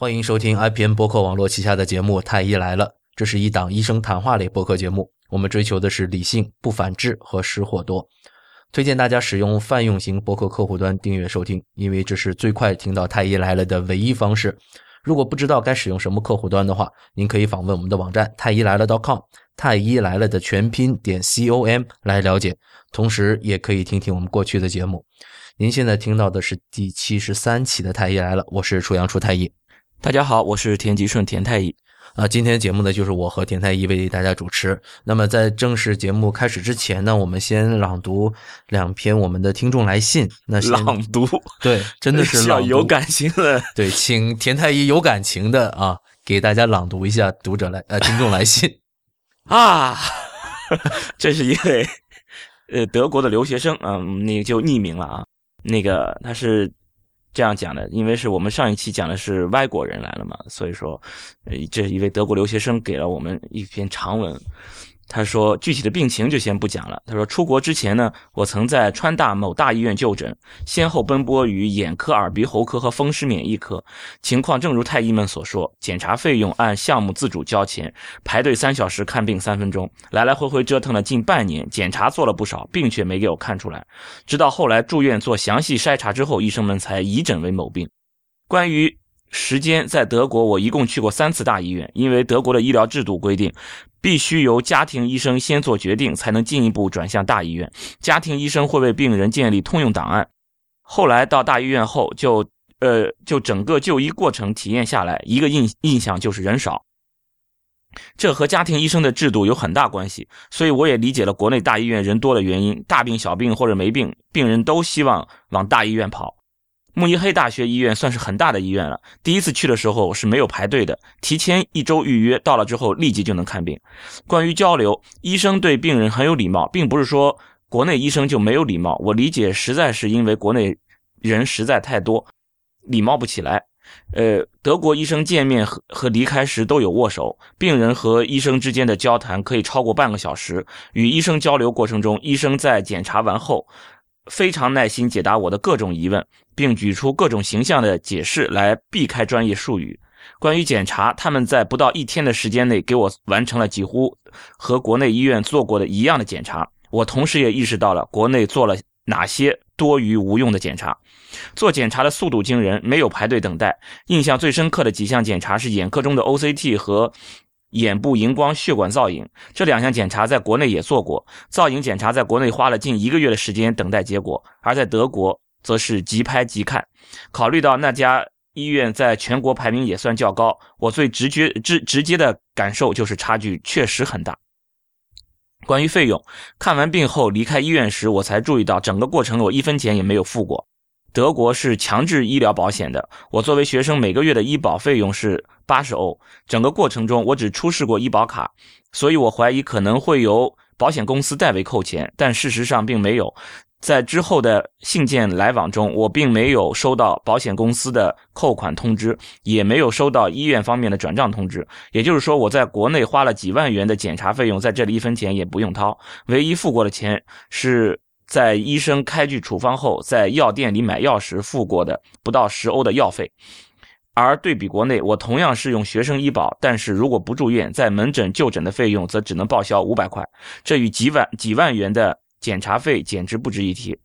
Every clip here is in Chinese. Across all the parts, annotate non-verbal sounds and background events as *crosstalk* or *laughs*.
欢迎收听 IPN 播客网络旗下的节目《太医来了》，这是一档医生谈话类播客节目。我们追求的是理性、不反制和失货多。推荐大家使用泛用型博客客户端订阅收听，因为这是最快听到《太医来了》的唯一方式。如果不知道该使用什么客户端的话，您可以访问我们的网站太医来了 .com，太医来了的全拼点 com 来了解。同时，也可以听听我们过去的节目。您现在听到的是第七十三期的《太医来了》，我是楚阳楚太医。大家好，我是田吉顺田太医。啊，今天节目呢就是我和田太医为大家主持。那么在正式节目开始之前呢，我们先朗读两篇我们的听众来信。那朗读，对，真的是 *laughs* 朗有感情的。对，请田太医有感情的啊，给大家朗读一下读者来呃听众来信 *laughs* 啊。*laughs* 这是一位呃德国的留学生啊，那个就匿名了啊。那个他是。这样讲的，因为是我们上一期讲的是外国人来了嘛，所以说，呃，这一位德国留学生给了我们一篇长文。他说：“具体的病情就先不讲了。他说，出国之前呢，我曾在川大某大医院就诊，先后奔波于眼科、耳鼻喉科和风湿免疫科。情况正如太医们所说，检查费用按项目自主交钱，排队三小时看病三分钟，来来回回折腾了近半年，检查做了不少，病却没给我看出来。直到后来住院做详细筛查之后，医生们才疑诊为某病。关于时间，在德国我一共去过三次大医院，因为德国的医疗制度规定。”必须由家庭医生先做决定，才能进一步转向大医院。家庭医生会为病人建立通用档案。后来到大医院后，就呃，就整个就医过程体验下来，一个印印象就是人少。这和家庭医生的制度有很大关系，所以我也理解了国内大医院人多的原因。大病小病或者没病，病人都希望往大医院跑。慕尼黑大学医院算是很大的医院了。第一次去的时候是没有排队的，提前一周预约，到了之后立即就能看病。关于交流，医生对病人很有礼貌，并不是说国内医生就没有礼貌。我理解，实在是因为国内人实在太多，礼貌不起来。呃，德国医生见面和和离开时都有握手，病人和医生之间的交谈可以超过半个小时。与医生交流过程中，医生在检查完后。非常耐心解答我的各种疑问，并举出各种形象的解释来避开专业术语。关于检查，他们在不到一天的时间内给我完成了几乎和国内医院做过的一样的检查。我同时也意识到了国内做了哪些多余无用的检查。做检查的速度惊人，没有排队等待。印象最深刻的几项检查是眼科中的 OCT 和。眼部荧光血管造影这两项检查在国内也做过，造影检查在国内花了近一个月的时间等待结果，而在德国则是即拍即看。考虑到那家医院在全国排名也算较高，我最直觉直直接的感受就是差距确实很大。关于费用，看完病后离开医院时，我才注意到整个过程我一分钱也没有付过。德国是强制医疗保险的，我作为学生每个月的医保费用是八十欧。整个过程中我只出示过医保卡，所以我怀疑可能会由保险公司代为扣钱，但事实上并没有。在之后的信件来往中，我并没有收到保险公司的扣款通知，也没有收到医院方面的转账通知。也就是说，我在国内花了几万元的检查费用，在这里一分钱也不用掏，唯一付过的钱是。在医生开具处方后，在药店里买药时付过的不到十欧的药费，而对比国内，我同样是用学生医保，但是如果不住院，在门诊就诊的费用则只能报销五百块，这与几万几万元的检查费简直不值一提。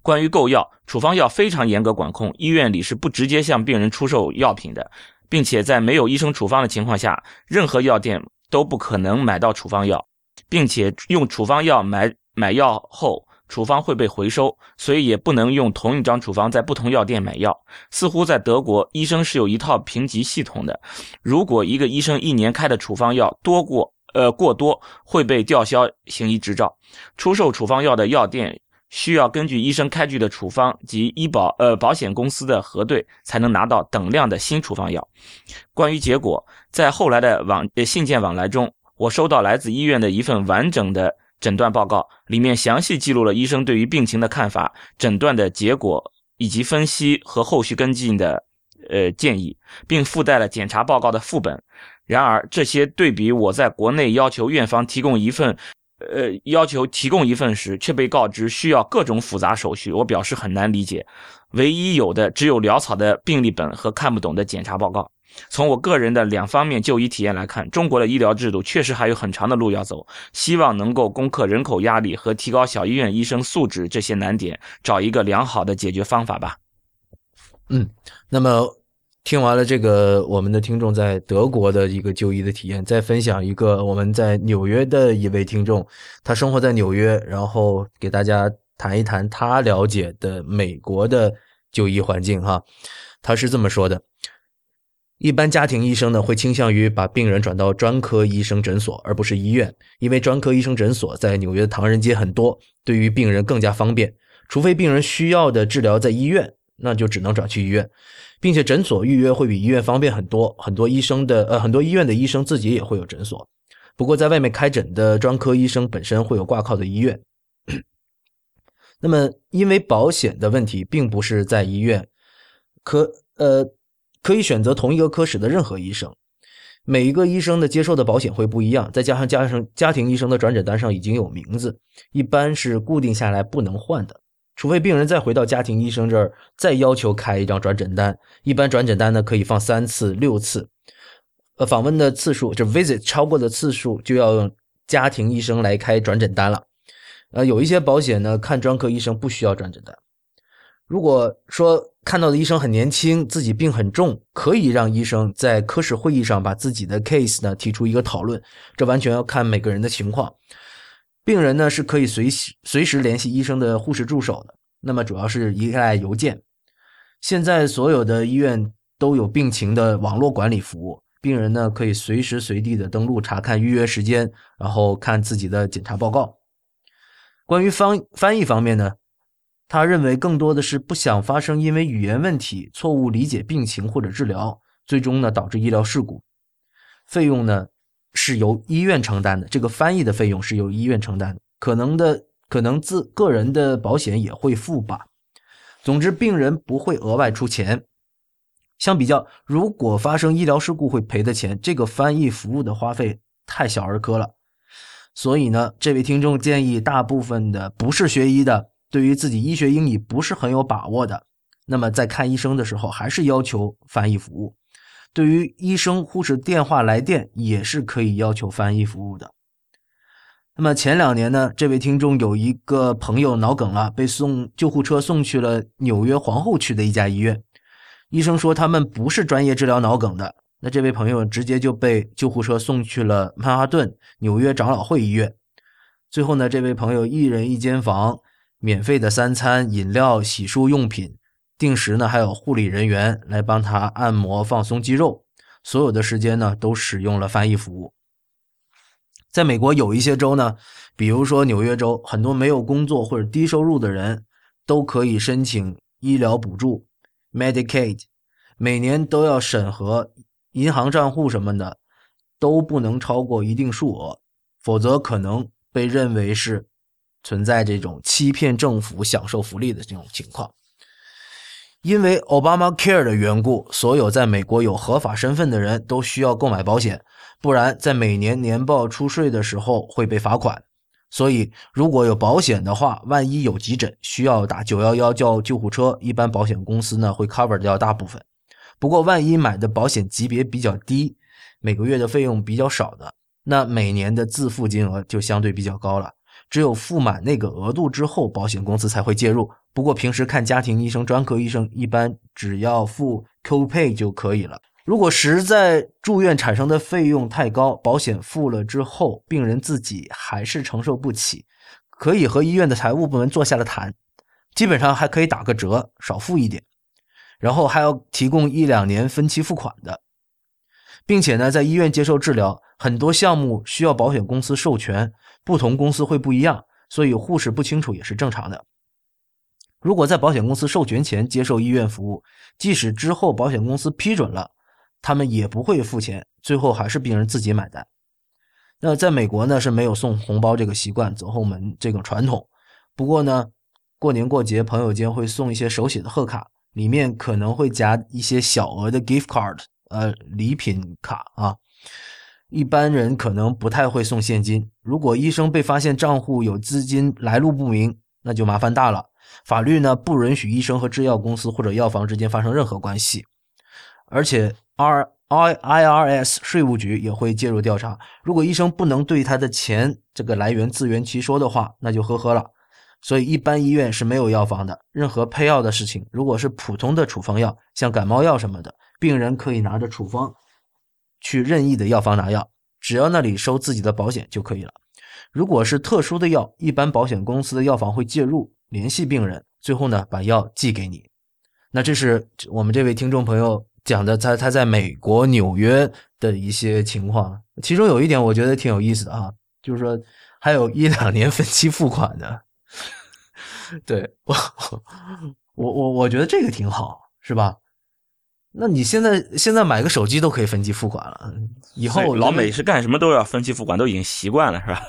关于购药，处方药非常严格管控，医院里是不直接向病人出售药品的，并且在没有医生处方的情况下，任何药店都不可能买到处方药，并且用处方药买。买药后，处方会被回收，所以也不能用同一张处方在不同药店买药。似乎在德国，医生是有一套评级系统的。如果一个医生一年开的处方药多过呃过多，会被吊销行医执照。出售处方药的药店需要根据医生开具的处方及医保呃保险公司的核对，才能拿到等量的新处方药。关于结果，在后来的往信件往来中，我收到来自医院的一份完整的。诊断报告里面详细记录了医生对于病情的看法、诊断的结果以及分析和后续跟进的呃建议，并附带了检查报告的副本。然而，这些对比我在国内要求院方提供一份呃要求提供一份时，却被告知需要各种复杂手续，我表示很难理解。唯一有的只有潦草的病历本和看不懂的检查报告。从我个人的两方面就医体验来看，中国的医疗制度确实还有很长的路要走。希望能够攻克人口压力和提高小医院医生素质这些难点，找一个良好的解决方法吧。嗯，那么听完了这个我们的听众在德国的一个就医的体验，再分享一个我们在纽约的一位听众，他生活在纽约，然后给大家谈一谈他了解的美国的就医环境哈。他是这么说的。一般家庭医生呢会倾向于把病人转到专科医生诊所，而不是医院，因为专科医生诊所在纽约的唐人街很多，对于病人更加方便。除非病人需要的治疗在医院，那就只能转去医院，并且诊所预约会比医院方便很多。很多医生的呃很多医院的医生自己也会有诊所，不过在外面开诊的专科医生本身会有挂靠的医院。*coughs* 那么因为保险的问题，并不是在医院，可呃。可以选择同一个科室的任何医生，每一个医生的接受的保险会不一样，再加上加上家庭医生的转诊单上已经有名字，一般是固定下来不能换的，除非病人再回到家庭医生这儿再要求开一张转诊单，一般转诊单呢可以放三次、六次，呃，访问的次数就 visit 超过的次数就要用家庭医生来开转诊单了，呃，有一些保险呢看专科医生不需要转诊单。如果说看到的医生很年轻，自己病很重，可以让医生在科室会议上把自己的 case 呢提出一个讨论，这完全要看每个人的情况。病人呢是可以随时随时联系医生的护士助手的，那么主要是依赖邮件。现在所有的医院都有病情的网络管理服务，病人呢可以随时随地的登录查看预约时间，然后看自己的检查报告。关于翻翻译方面呢？他认为更多的是不想发生因为语言问题错误理解病情或者治疗，最终呢导致医疗事故。费用呢是由医院承担的，这个翻译的费用是由医院承担的，可能的可能自个人的保险也会付吧。总之，病人不会额外出钱。相比较，如果发生医疗事故会赔的钱，这个翻译服务的花费太小儿科了。所以呢，这位听众建议大部分的不是学医的。对于自己医学英语不是很有把握的，那么在看医生的时候还是要求翻译服务。对于医生、护士电话来电也是可以要求翻译服务的。那么前两年呢，这位听众有一个朋友脑梗了，被送救护车送去了纽约皇后区的一家医院。医生说他们不是专业治疗脑梗的，那这位朋友直接就被救护车送去了曼哈顿纽约长老会医院。最后呢，这位朋友一人一间房。免费的三餐、饮料、洗漱用品，定时呢还有护理人员来帮他按摩放松肌肉，所有的时间呢都使用了翻译服务。在美国有一些州呢，比如说纽约州，很多没有工作或者低收入的人都可以申请医疗补助 （Medicaid），每年都要审核银行账户什么的，都不能超过一定数额，否则可能被认为是。存在这种欺骗政府享受福利的这种情况，因为 Obama Care 的缘故，所有在美国有合法身份的人都需要购买保险，不然在每年年报出税的时候会被罚款。所以如果有保险的话，万一有急诊需要打九幺幺叫救护车，一般保险公司呢会 cover 掉大部分。不过万一买的保险级别比较低，每个月的费用比较少的，那每年的自付金额就相对比较高了。只有付满那个额度之后，保险公司才会介入。不过平时看家庭医生、专科医生，一般只要付 copay 就可以了。如果实在住院产生的费用太高，保险付了之后，病人自己还是承受不起，可以和医院的财务部门坐下来谈，基本上还可以打个折，少付一点，然后还要提供一两年分期付款的，并且呢，在医院接受治疗，很多项目需要保险公司授权。不同公司会不一样，所以护士不清楚也是正常的。如果在保险公司授权前接受医院服务，即使之后保险公司批准了，他们也不会付钱，最后还是病人自己买单。那在美国呢是没有送红包这个习惯，走后门这个传统。不过呢，过年过节朋友间会送一些手写的贺卡，里面可能会夹一些小额的 gift card，呃，礼品卡啊。一般人可能不太会送现金。如果医生被发现账户有资金来路不明，那就麻烦大了。法律呢不允许医生和制药公司或者药房之间发生任何关系，而且 R I I R S 税务局也会介入调查。如果医生不能对他的钱这个来源自圆其说的话，那就呵呵了。所以一般医院是没有药房的。任何配药的事情，如果是普通的处方药，像感冒药什么的，病人可以拿着处方去任意的药房拿药，只要那里收自己的保险就可以了。如果是特殊的药，一般保险公司的药房会介入。联系病人，最后呢把药寄给你。那这是我们这位听众朋友讲的，他他在美国纽约的一些情况。其中有一点我觉得挺有意思的啊，就是说还有一两年分期付款的。*laughs* 对我我我我觉得这个挺好，是吧？那你现在现在买个手机都可以分期付款了，以后老美是干什么都要分期付款，都已经习惯了，是吧？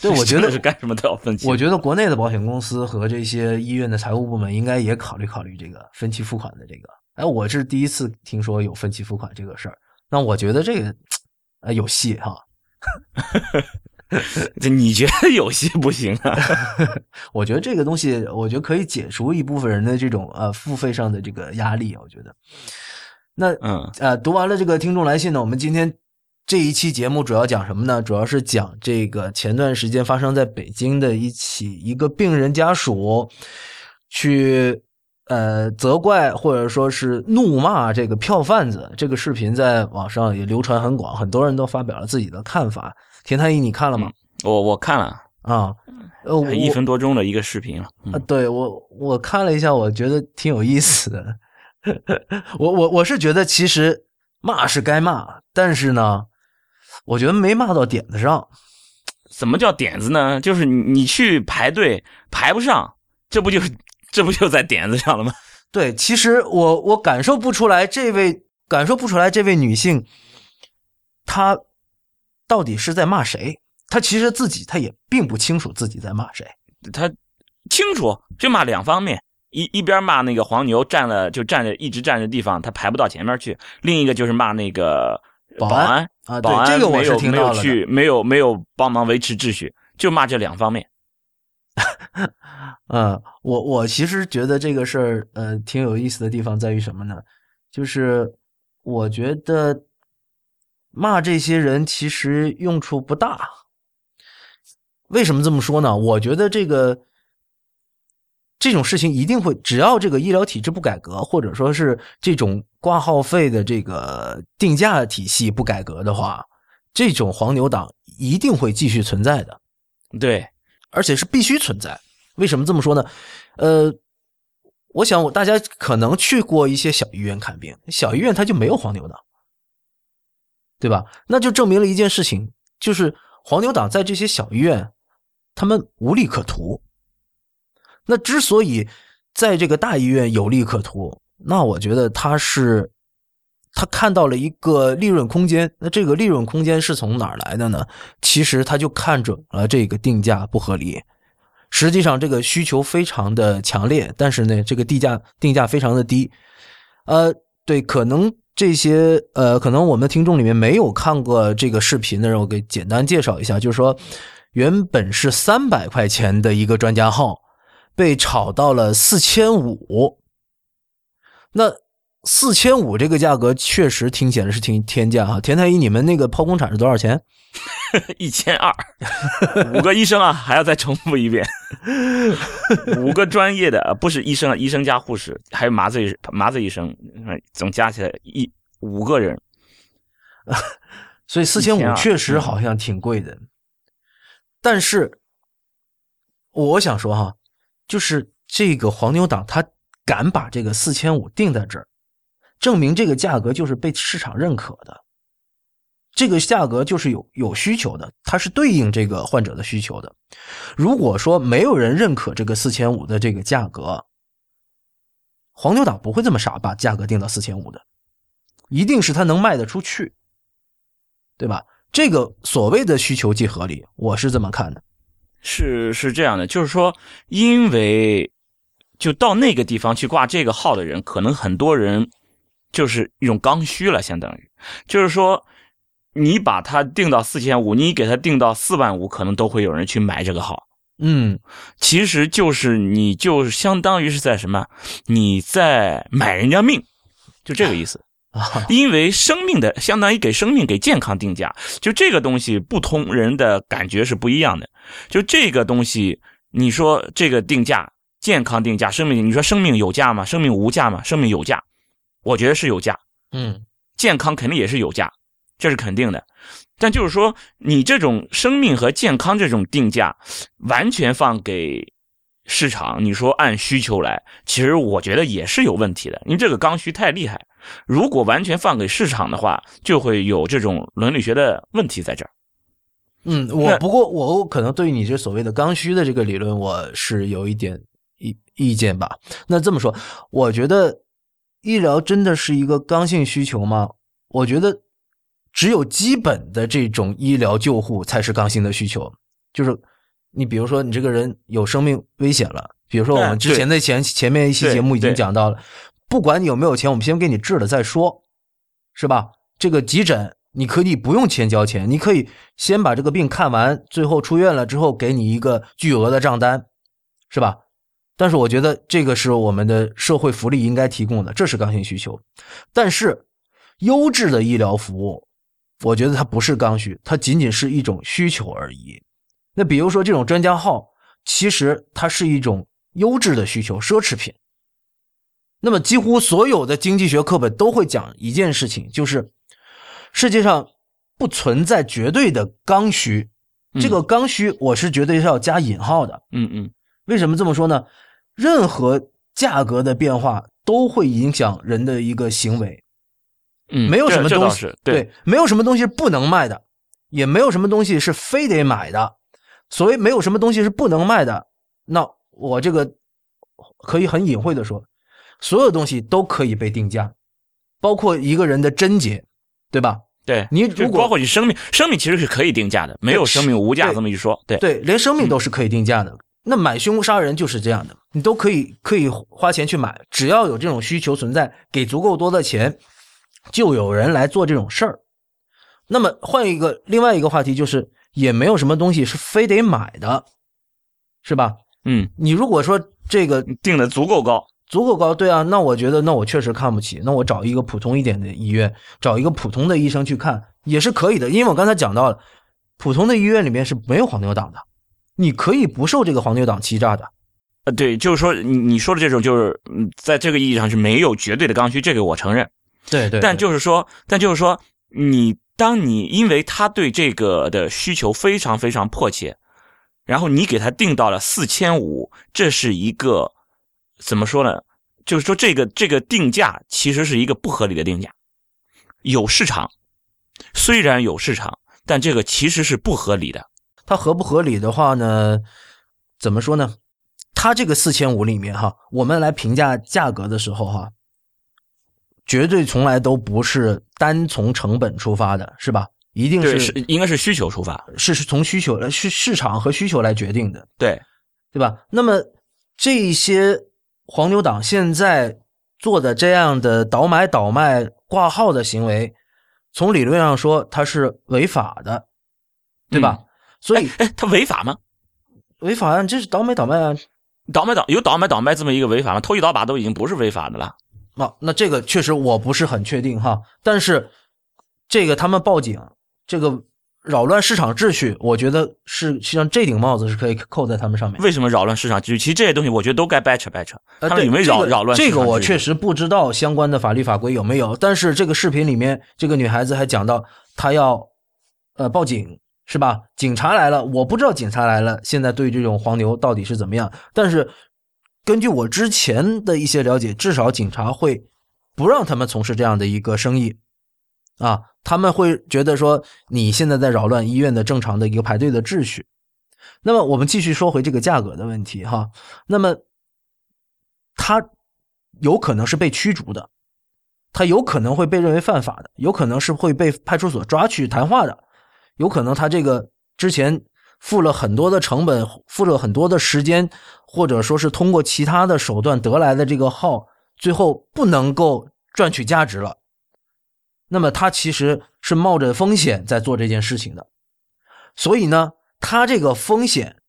对，我觉得 *laughs* 是干什么都要分期。我觉得国内的保险公司和这些医院的财务部门应该也考虑考虑这个分期付款的这个。哎，我是第一次听说有分期付款这个事儿。那我觉得这个，呃，有戏哈。*laughs* 这你觉得有戏不行啊？*laughs* 我觉得这个东西，我觉得可以解除一部分人的这种呃付费上的这个压力。我觉得，那嗯呃，读完了这个听众来信呢，我们今天。这一期节目主要讲什么呢？主要是讲这个前段时间发生在北京的一起一个病人家属去呃责怪或者说是怒骂这个票贩子。这个视频在网上也流传很广，很多人都发表了自己的看法。田太医，你看了吗？我我看了啊，呃，一分多钟的一个视频了。啊，对我我看了一下，我觉得挺有意思的。*laughs* 我我我是觉得其实骂是该骂，但是呢。我觉得没骂到点子上，怎么叫点子呢？就是你去排队排不上，这不就这不就在点子上了吗？*laughs* 对，其实我我感受不出来，这位感受不出来，这位女性，她到底是在骂谁？她其实自己她也并不清楚自己在骂谁。她清楚，就骂两方面，一一边骂那个黄牛占了就占着一直占着地方，他排不到前面去；另一个就是骂那个。保安啊，对，这个我是听到了。没有去，没有没有帮忙维持秩序，就骂这两方面。*laughs* 嗯，我我其实觉得这个事儿，呃，挺有意思的地方在于什么呢？就是我觉得骂这些人其实用处不大。为什么这么说呢？我觉得这个这种事情一定会，只要这个医疗体制不改革，或者说是这种。挂号费的这个定价体系不改革的话，这种黄牛党一定会继续存在的。对，而且是必须存在。为什么这么说呢？呃，我想我大家可能去过一些小医院看病，小医院它就没有黄牛党，对吧？那就证明了一件事情，就是黄牛党在这些小医院，他们无利可图。那之所以在这个大医院有利可图，那我觉得他是，他看到了一个利润空间。那这个利润空间是从哪儿来的呢？其实他就看准了这个定价不合理。实际上这个需求非常的强烈，但是呢，这个地价定价非常的低。呃，对，可能这些呃，可能我们听众里面没有看过这个视频的人，我给简单介绍一下，就是说，原本是三百块钱的一个专家号，被炒到了四千五。那四千五这个价格确实听起来是挺天价哈。田太医，你们那个剖宫产是多少钱？*laughs* 一千二，*laughs* 五个医生啊，还要再重复一遍。*laughs* 五个专业的，不是医生啊，医生加护士，还有麻醉麻醉医生，总加起来一五个人。所以四千五确实好像挺贵的。但是我想说哈，就是这个黄牛党他。敢把这个四千五定在这儿，证明这个价格就是被市场认可的，这个价格就是有有需求的，它是对应这个患者的需求的。如果说没有人认可这个四千五的这个价格，黄牛党不会这么傻把价格定到四千五的，一定是他能卖得出去，对吧？这个所谓的需求即合理，我是这么看的。是是这样的，就是说，因为。就到那个地方去挂这个号的人，可能很多人就是一种刚需了，相当于就是说，你把它定到四千五，你给它定到四万五，可能都会有人去买这个号。嗯，其实就是你就相当于是在什么？你在买人家命，就这个意思。啊，*laughs* 因为生命的相当于给生命给健康定价，就这个东西不同人的感觉是不一样的。就这个东西，你说这个定价健康定价，生命你说生命有价吗？生命无价吗？生命有价，我觉得是有价。嗯，健康肯定也是有价，这是肯定的。但就是说，你这种生命和健康这种定价，完全放给市场，你说按需求来，其实我觉得也是有问题的。因为这个刚需太厉害。如果完全放给市场的话，就会有这种伦理学的问题在这儿。嗯，我不过我可能对于你这所谓的刚需的这个理论，我是有一点意意见吧。那这么说，我觉得医疗真的是一个刚性需求吗？我觉得只有基本的这种医疗救护才是刚性的需求。就是你比如说，你这个人有生命危险了，比如说我们之前的前前面一期节目已经讲到了。不管你有没有钱，我们先给你治了再说，是吧？这个急诊你可以不用钱交钱，你可以先把这个病看完，最后出院了之后给你一个巨额的账单，是吧？但是我觉得这个是我们的社会福利应该提供的，这是刚性需求。但是优质的医疗服务，我觉得它不是刚需，它仅仅是一种需求而已。那比如说这种专家号，其实它是一种优质的需求，奢侈品。那么，几乎所有的经济学课本都会讲一件事情，就是世界上不存在绝对的刚需。这个刚需，我是绝对是要加引号的。嗯嗯，为什么这么说呢？任何价格的变化都会影响人的一个行为。嗯，没有什么东西对，没有什么东西是不能卖的，也没有什么东西是非得买的。所谓没有什么东西是不能卖的，那我这个可以很隐晦的说。所有东西都可以被定价，包括一个人的贞洁，对吧？对你如果包括你生命，生命其实是可以定价的，没有生命无价这么一说。对对，连生命都是可以定价的。那买凶杀人就是这样的，你都可以可以花钱去买，只要有这种需求存在，给足够多的钱，就有人来做这种事儿。那么换一个另外一个话题，就是也没有什么东西是非得买的，是吧？嗯，你如果说这个定的足够高。足够高，对啊，那我觉得，那我确实看不起，那我找一个普通一点的医院，找一个普通的医生去看也是可以的，因为我刚才讲到了，普通的医院里面是没有黄牛党的，你可以不受这个黄牛党欺诈的。呃，对，就是说你你说的这种，就是嗯，在这个意义上是没有绝对的刚需，这个我承认。对对。但就是说，但就是说，你当你因为他对这个的需求非常非常迫切，然后你给他定到了四千五，这是一个。怎么说呢？就是说，这个这个定价其实是一个不合理的定价。有市场，虽然有市场，但这个其实是不合理的。它合不合理的话呢？怎么说呢？它这个四千五里面哈，我们来评价价格的时候哈，绝对从来都不是单从成本出发的，是吧？一定是应该是需求出发，是是从需求来市市场和需求来决定的，对对吧？那么这些。黄牛党现在做的这样的倒买倒卖挂号的行为，从理论上说它是违法的，对吧？所以，哎，他违法吗？违法啊，这是倒买倒卖啊！倒买倒有倒买倒卖这么一个违法吗？偷一倒把都已经不是违法的了。那那这个确实我不是很确定哈，但是这个他们报警这个。扰乱市场秩序，我觉得是实际上这顶帽子是可以扣在他们上面。为什么扰乱市场秩序？其实这些东西我觉得都该掰扯掰扯。他们有没有扰扰乱？这个我确实不知道相关的法律法规有没有。但是这个视频里面，这个女孩子还讲到她要呃报警，是吧？警察来了，我不知道警察来了现在对这种黄牛到底是怎么样。但是根据我之前的一些了解，至少警察会不让他们从事这样的一个生意啊。他们会觉得说你现在在扰乱医院的正常的一个排队的秩序。那么我们继续说回这个价格的问题哈。那么他有可能是被驱逐的，他有可能会被认为犯法的，有可能是会被派出所抓去谈话的，有可能他这个之前付了很多的成本，付了很多的时间，或者说是通过其他的手段得来的这个号，最后不能够赚取价值了。那么他其实是冒着风险在做这件事情的，所以呢，他这个风险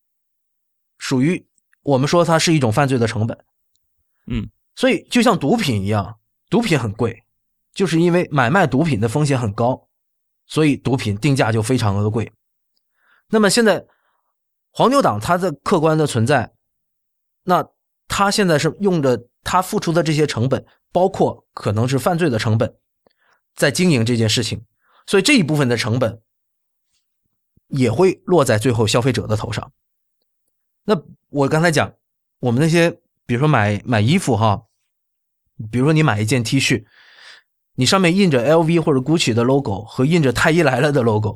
属于我们说它是一种犯罪的成本。嗯，所以就像毒品一样，毒品很贵，就是因为买卖毒品的风险很高，所以毒品定价就非常的贵。那么现在黄牛党它的客观的存在，那他现在是用着他付出的这些成本，包括可能是犯罪的成本。在经营这件事情，所以这一部分的成本也会落在最后消费者的头上。那我刚才讲，我们那些比如说买买衣服哈，比如说你买一件 T 恤，你上面印着 LV 或者 GUCCI 的 logo 和印着太医来了的 logo，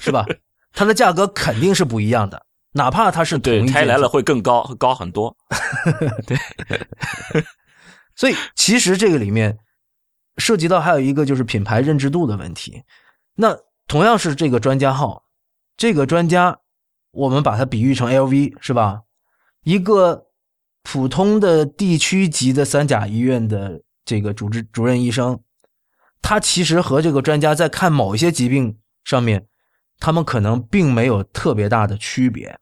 是吧？它的价格肯定是不一样的，哪怕它是对太医来了会更高，高很多。*laughs* 对，*laughs* 所以其实这个里面。涉及到还有一个就是品牌认知度的问题，那同样是这个专家号，这个专家，我们把它比喻成 LV 是吧？一个普通的地区级的三甲医院的这个主治主任医生，他其实和这个专家在看某一些疾病上面，他们可能并没有特别大的区别。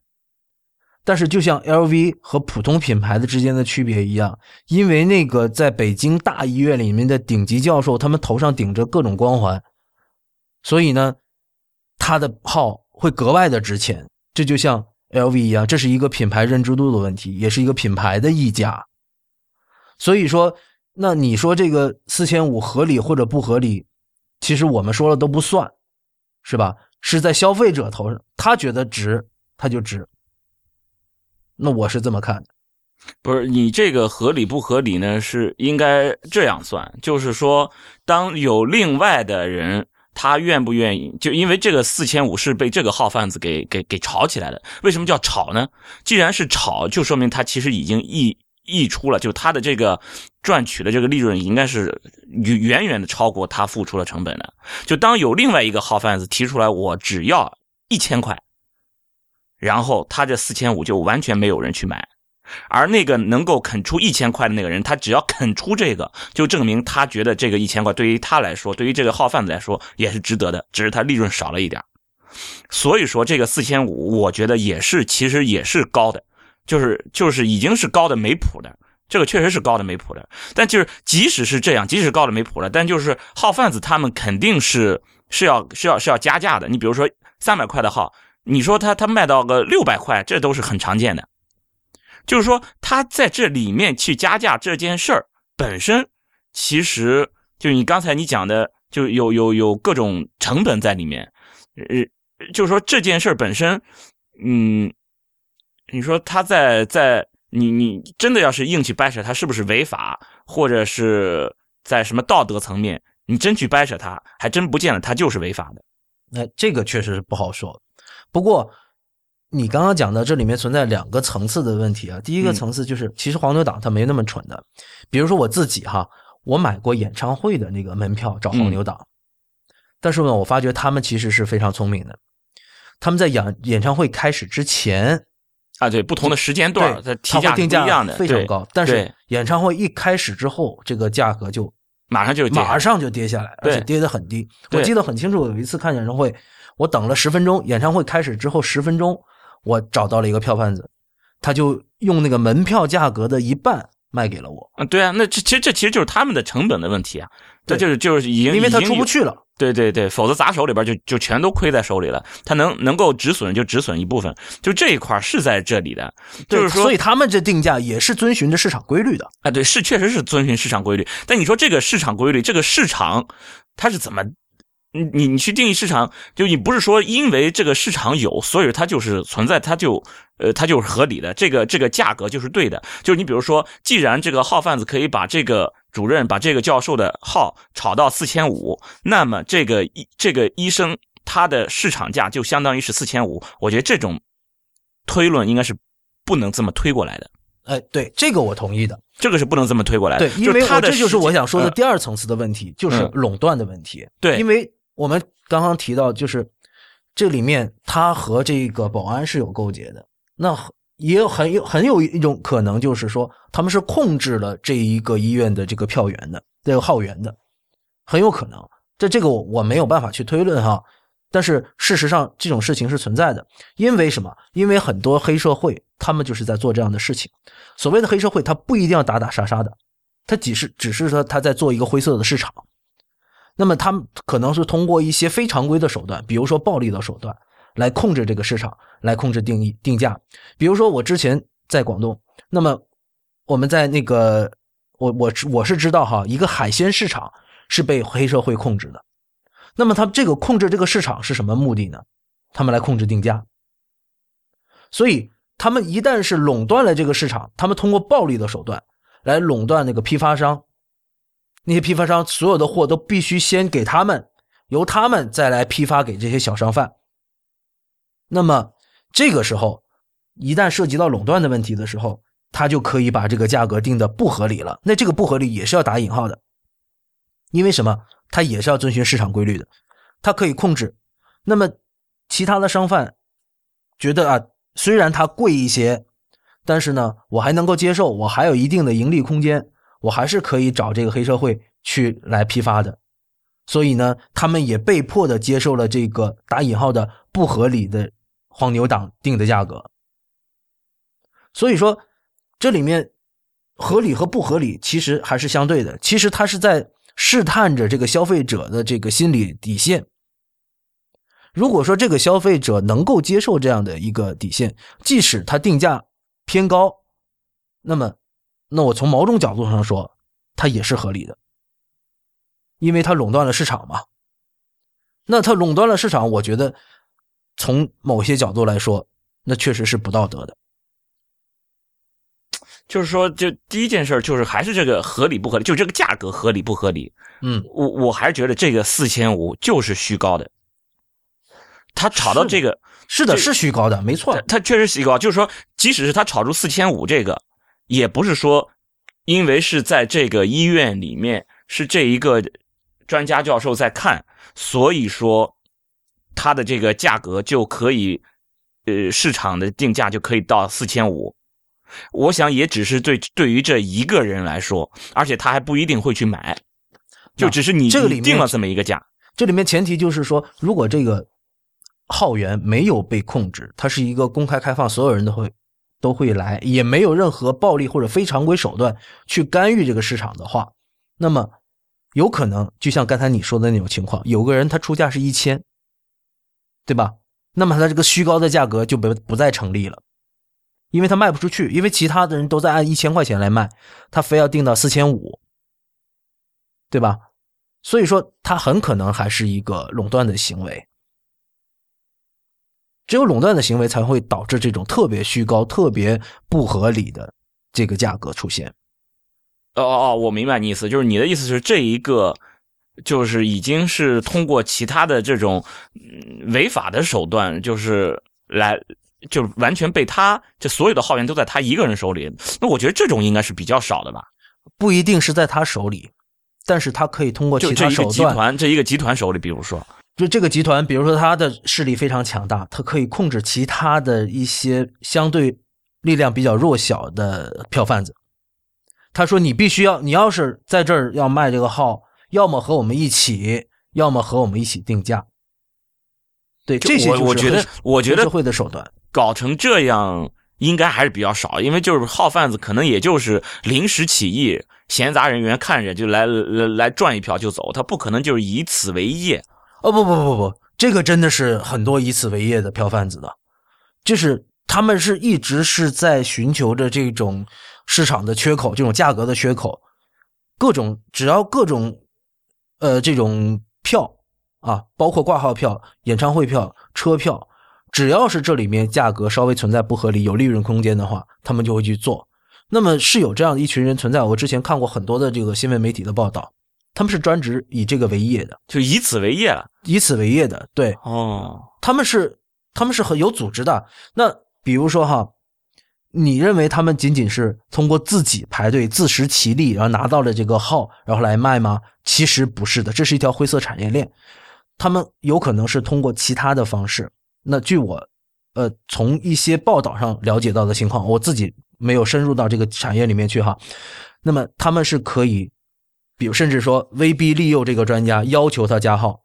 但是，就像 LV 和普通品牌的之间的区别一样，因为那个在北京大医院里面的顶级教授，他们头上顶着各种光环，所以呢，他的号会格外的值钱。这就像 LV 一样，这是一个品牌认知度的问题，也是一个品牌的溢价。所以说，那你说这个四千五合理或者不合理，其实我们说了都不算，是吧？是在消费者头上，他觉得值，他就值。那我是这么看的，不是你这个合理不合理呢？是应该这样算，就是说，当有另外的人，他愿不愿意？就因为这个四千五是被这个号贩子给给给炒起来的。为什么叫炒呢？既然是炒，就说明他其实已经溢溢出了，就他的这个赚取的这个利润应该是远远的超过他付出的成本的。就当有另外一个号贩子提出来，我只要一千块。然后他这四千五就完全没有人去买，而那个能够肯出一千块的那个人，他只要肯出这个，就证明他觉得这个一千块对于他来说，对于这个号贩子来说也是值得的，只是他利润少了一点。所以说这个四千五，我觉得也是其实也是高的，就是就是已经是高的没谱的，这个确实是高的没谱的。但就是即使是这样，即使高的没谱了，但就是号贩子他们肯定是是要是要是要加价的。你比如说三百块的号。你说他他卖到个六百块，这都是很常见的。就是说他在这里面去加价这件事儿本身，其实就你刚才你讲的，就有有有各种成本在里面。呃，就是说这件事儿本身，嗯，你说他在在你你真的要是硬去掰扯他是不是违法，或者是在什么道德层面，你真去掰扯他，还真不见得他就是违法的。那这个确实是不好说。不过，你刚刚讲的这里面存在两个层次的问题啊。第一个层次就是，其实黄牛党他没那么蠢的。比如说我自己哈，我买过演唱会的那个门票找黄牛党，但是呢，我发觉他们其实是非常聪明的。他们在演演唱会开始之前啊，对不同的时间段，它提价定价一样的非常高。但是演唱会一开始之后，这个价格就马上就马上就跌下来，而且跌得很低。我记得很清楚，有一次看演唱会。我等了十分钟，演唱会开始之后十分钟，我找到了一个票贩子，他就用那个门票价格的一半卖给了我。嗯，对啊，那这其实这其实就是他们的成本的问题啊，这就是就是已经因为他出不去了。对对对，否则砸手里边就就全都亏在手里了。他能能够止损就止损一部分，就这一块是在这里的，就是说，所以他们这定价也是遵循着市场规律的。啊，对，是确实是遵循市场规律。但你说这个市场规律，这个市场它是怎么？你你你去定义市场，就你不是说因为这个市场有，所以它就是存在，它就呃它就是合理的，这个这个价格就是对的。就是你比如说，既然这个号贩子可以把这个主任把这个教授的号炒到四千五，那么这个医这个医生他的市场价就相当于是四千五。我觉得这种推论应该是不能这么推过来的。哎，对，这个我同意的，这个是不能这么推过来的。对，因为这就是我想说的第二层次的问题，就是垄断的问题。对，因为。我们刚刚提到，就是这里面他和这个保安是有勾结的，那也有很有很有一种可能，就是说他们是控制了这一个医院的这个票源的这个号源的，很有可能这这个我我没有办法去推论哈。但是事实上这种事情是存在的，因为什么？因为很多黑社会他们就是在做这样的事情。所谓的黑社会，他不一定要打打杀杀的，他只是只是说他在做一个灰色的市场。那么他们可能是通过一些非常规的手段，比如说暴力的手段，来控制这个市场，来控制定义定价。比如说我之前在广东，那么我们在那个我我我是知道哈，一个海鲜市场是被黑社会控制的。那么他这个控制这个市场是什么目的呢？他们来控制定价。所以他们一旦是垄断了这个市场，他们通过暴力的手段来垄断那个批发商，那些批发商所有的货都必须先给他们，由他们再来批发给这些小商贩。那么这个时候，一旦涉及到垄断的问题的时候，他就可以把这个价格定的不合理了。那这个不合理也是要打引号的，因为什么？他也是要遵循市场规律的，他可以控制。那么，其他的商贩觉得啊，虽然它贵一些，但是呢，我还能够接受，我还有一定的盈利空间，我还是可以找这个黑社会去来批发的。所以呢，他们也被迫的接受了这个打引号的不合理的黄牛党定的价格。所以说，这里面合理和不合理其实还是相对的。其实它是在。试探着这个消费者的这个心理底线。如果说这个消费者能够接受这样的一个底线，即使他定价偏高，那么，那我从某种角度上说，它也是合理的，因为它垄断了市场嘛。那它垄断了市场，我觉得从某些角度来说，那确实是不道德的。*tsk* 就是说，就第一件事就是还是这个合理不合理，就这个价格合理不合理？嗯，我我还是觉得这个四千五就是虚高的。他炒到这个是的，是虚高的，没错，他确实虚高。就是说，即使是他炒出四千五，这个也不是说因为是在这个医院里面是这一个专家教授在看，所以说他的这个价格就可以，呃，市场的定价就可以到四千五。我想也只是对对于这一个人来说，而且他还不一定会去买，就只是你这个里面定了这么一个价。这里面前提就是说，如果这个号源没有被控制，它是一个公开开放，所有人都会都会来，也没有任何暴力或者非常规手段去干预这个市场的话，那么有可能就像刚才你说的那种情况，有个人他出价是一千，对吧？那么他这个虚高的价格就不不再成立了。因为他卖不出去，因为其他的人都在按一千块钱来卖，他非要定到四千五，对吧？所以说他很可能还是一个垄断的行为。只有垄断的行为才会导致这种特别虚高、特别不合理的这个价格出现。哦哦哦，我明白你意思，就是你的意思是这一个就是已经是通过其他的这种违法的手段，就是来。就完全被他这所有的号源都在他一个人手里，那我觉得这种应该是比较少的吧？不一定是在他手里，但是他可以通过其他手段。集团这一个集团手里，比如说，就这个集团，比如说他的势力非常强大，他可以控制其他的一些相对力量比较弱小的票贩子。他说：“你必须要，你要是在这儿要卖这个号，要么和我们一起，要么和我们一起定价。”对，这些我觉得，我觉得会的手段。搞成这样应该还是比较少，因为就是号贩子可能也就是临时起意，闲杂人员看着就来来来赚一票就走，他不可能就是以此为业。哦不不不不不，这个真的是很多以此为业的票贩子的，就是他们是一直是在寻求着这种市场的缺口，这种价格的缺口，各种只要各种呃这种票啊，包括挂号票、演唱会票、车票。只要是这里面价格稍微存在不合理、有利润空间的话，他们就会去做。那么是有这样的一群人存在。我之前看过很多的这个新闻媒体的报道，他们是专职以这个为业的，就以此为业了，以此为业的。对，哦，他们是他们是很有组织的。那比如说哈，你认为他们仅仅是通过自己排队自食其力，然后拿到了这个号，然后来卖吗？其实不是的，这是一条灰色产业链。他们有可能是通过其他的方式。那据我，呃，从一些报道上了解到的情况，我自己没有深入到这个产业里面去哈。那么他们是可以比如甚至说威逼利诱这个专家要求他加号，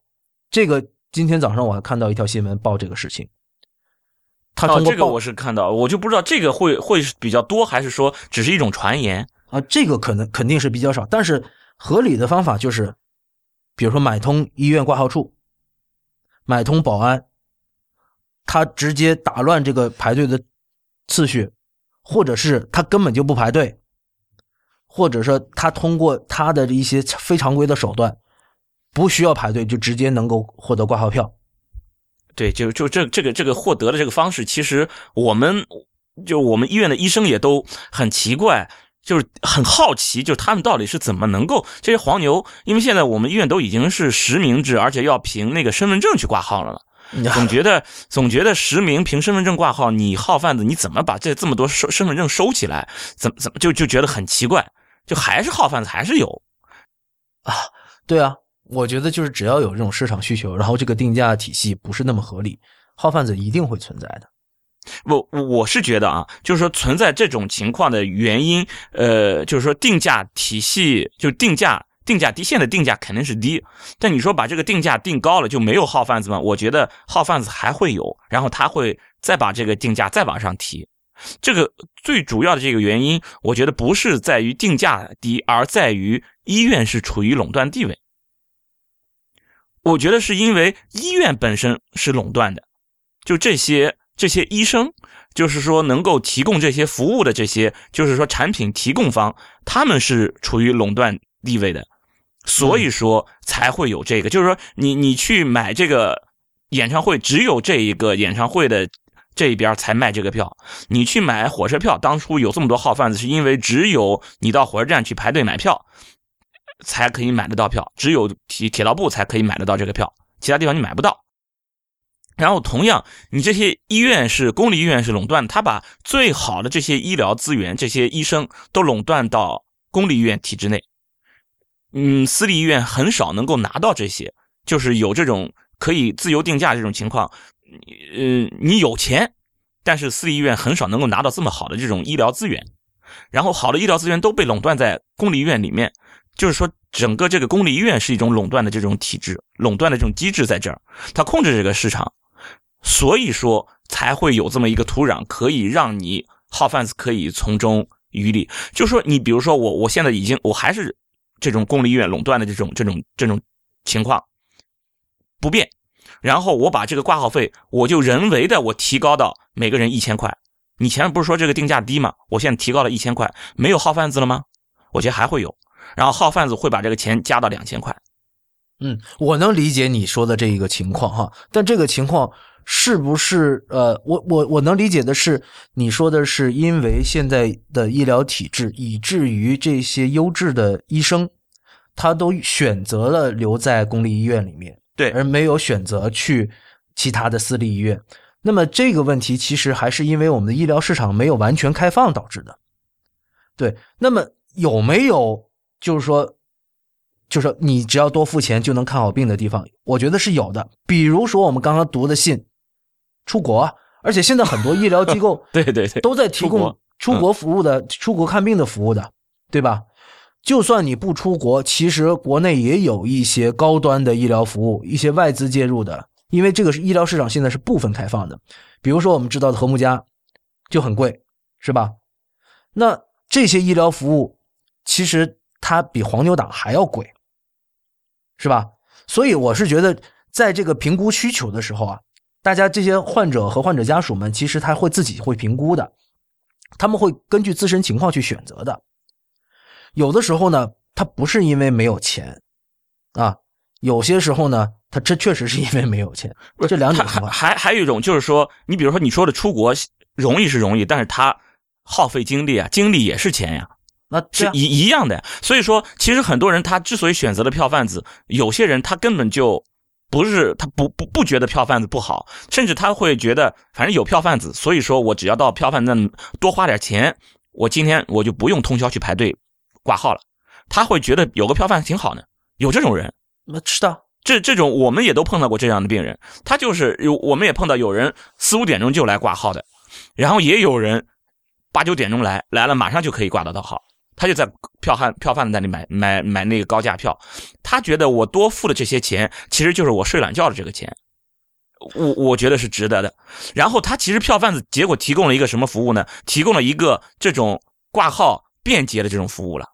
这个今天早上我还看到一条新闻报这个事情。他通过这个我是看到，我就不知道这个会会是比较多，还是说只是一种传言啊？这个可能肯定是比较少，但是合理的方法就是，比如说买通医院挂号处，买通保安，他直接打乱这个排队的次序，或者是他根本就不排队。或者说，他通过他的一些非常规的手段，不需要排队就直接能够获得挂号票。对，就就这这个这个获得的这个方式，其实我们就我们医院的医生也都很奇怪，就是很好奇，就他们到底是怎么能够这些黄牛？因为现在我们医院都已经是实名制，而且要凭那个身份证去挂号了了。*laughs* 总觉得总觉得实名凭身份证挂号，你号贩子你怎么把这这么多收身份证收起来？怎么怎么就就觉得很奇怪。就还是号贩子还是有啊，对啊，我觉得就是只要有这种市场需求，然后这个定价体系不是那么合理，号贩子一定会存在的。我我是觉得啊，就是说存在这种情况的原因，呃，就是说定价体系就定价定价低，现在定价肯定是低，但你说把这个定价定高了就没有号贩子吗？我觉得号贩子还会有，然后他会再把这个定价再往上提。这个最主要的这个原因，我觉得不是在于定价低，而在于医院是处于垄断地位。我觉得是因为医院本身是垄断的，就这些这些医生，就是说能够提供这些服务的这些，就是说产品提供方，他们是处于垄断地位的，所以说才会有这个，就是说你你去买这个演唱会，只有这一个演唱会的。这一边才卖这个票，你去买火车票，当初有这么多号贩子，是因为只有你到火车站去排队买票，才可以买得到票，只有铁铁道部才可以买得到这个票，其他地方你买不到。然后同样，你这些医院是公立医院是垄断，他把最好的这些医疗资源、这些医生都垄断到公立医院体制内，嗯，私立医院很少能够拿到这些，就是有这种可以自由定价这种情况。呃，你有钱，但是私立医院很少能够拿到这么好的这种医疗资源，然后好的医疗资源都被垄断在公立医院里面，就是说整个这个公立医院是一种垄断的这种体制，垄断的这种机制在这儿，它控制这个市场，所以说才会有这么一个土壤，可以让你号贩子可以从中渔利。就说你比如说我，我现在已经我还是这种公立医院垄断的这种这种这种情况不变。然后我把这个挂号费，我就人为的我提高到每个人一千块。你前面不是说这个定价低吗？我现在提高了一千块，没有号贩子了吗？我觉得还会有。然后号贩子会把这个钱加到两千块。嗯，我能理解你说的这一个情况哈，但这个情况是不是呃，我我我能理解的是，你说的是因为现在的医疗体制，以至于这些优质的医生，他都选择了留在公立医院里面。对，而没有选择去其他的私立医院。那么这个问题其实还是因为我们的医疗市场没有完全开放导致的。对，那么有没有就是说，就是说你只要多付钱就能看好病的地方？我觉得是有的。比如说我们刚刚读的信，出国，而且现在很多医疗机构 *laughs* 对对对都在提供出国服务的、出国看病的服务的，对吧？就算你不出国，其实国内也有一些高端的医疗服务，一些外资介入的。因为这个是医疗市场现在是部分开放的，比如说我们知道的和睦家就很贵，是吧？那这些医疗服务其实它比黄牛党还要贵，是吧？所以我是觉得，在这个评估需求的时候啊，大家这些患者和患者家属们，其实他会自己会评估的，他们会根据自身情况去选择的。有的时候呢，他不是因为没有钱，啊，有些时候呢，他这确实是因为没有钱。这两种情况，还还有一种就是说，你比如说你说的出国容易是容易，但是他耗费精力啊，精力也是钱呀，那是一一样的。所以说，其实很多人他之所以选择了票贩子，有些人他根本就不是他不不不觉得票贩子不好，甚至他会觉得反正有票贩子，所以说我只要到票贩子多花点钱，我今天我就不用通宵去排队。挂号了，他会觉得有个票贩挺好的，有这种人，那是的，这这种我们也都碰到过这样的病人，他就是有，我们也碰到有人四五点钟就来挂号的，然后也有人八九点钟来，来了马上就可以挂得到号，他就在票贩票贩子那里买买买那个高价票，他觉得我多付的这些钱，其实就是我睡懒觉的这个钱，我我觉得是值得的。然后他其实票贩子结果提供了一个什么服务呢？提供了一个这种挂号便捷的这种服务了。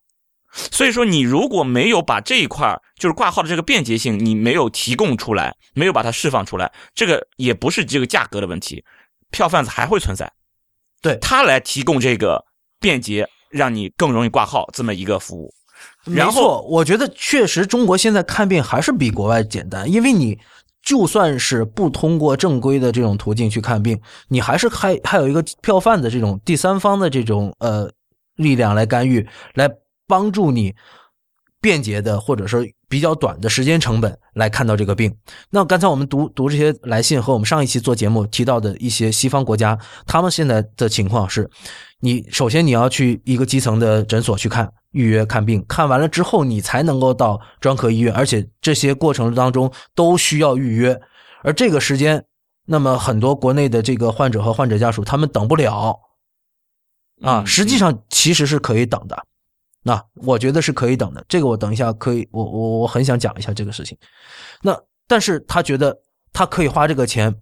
所以说，你如果没有把这一块就是挂号的这个便捷性，你没有提供出来，没有把它释放出来，这个也不是这个价格的问题，票贩子还会存在。对他来提供这个便捷，让你更容易挂号这么一个服务。然后没错，我觉得确实中国现在看病还是比国外简单，因为你就算是不通过正规的这种途径去看病，你还是还还有一个票贩的这种第三方的这种呃力量来干预，来帮助你便捷的或者说比较短的时间成本来看到这个病。那刚才我们读读这些来信和我们上一期做节目提到的一些西方国家，他们现在的情况是，你首先你要去一个基层的诊所去看预约看病，看完了之后你才能够到专科医院，而且这些过程当中都需要预约，而这个时间，那么很多国内的这个患者和患者家属他们等不了啊，实际上其实是可以等的。那我觉得是可以等的，这个我等一下可以，我我我很想讲一下这个事情。那但是他觉得他可以花这个钱，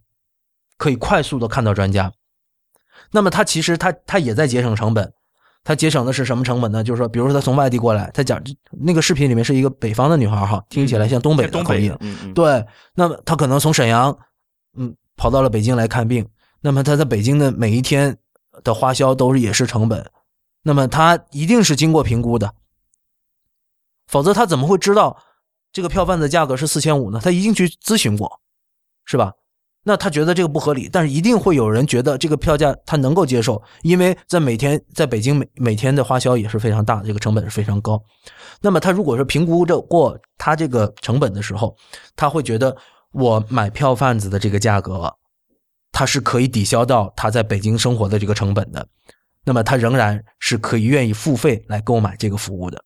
可以快速的看到专家。那么他其实他他也在节省成本，他节省的是什么成本呢？就是说，比如说他从外地过来，他讲那个视频里面是一个北方的女孩哈，听起来像东北的口音嗯嗯，对，那么他可能从沈阳，嗯，跑到了北京来看病，那么他在北京的每一天的花销都是也是成本，那么他一定是经过评估的，否则他怎么会知道这个票贩子价格是四千五呢？他一定去咨询过，是吧？那他觉得这个不合理，但是一定会有人觉得这个票价他能够接受，因为在每天在北京每每天的花销也是非常大，这个成本是非常高。那么他如果是评估着过他这个成本的时候，他会觉得我买票贩子的这个价格，他是可以抵消到他在北京生活的这个成本的，那么他仍然是可以愿意付费来购买这个服务的。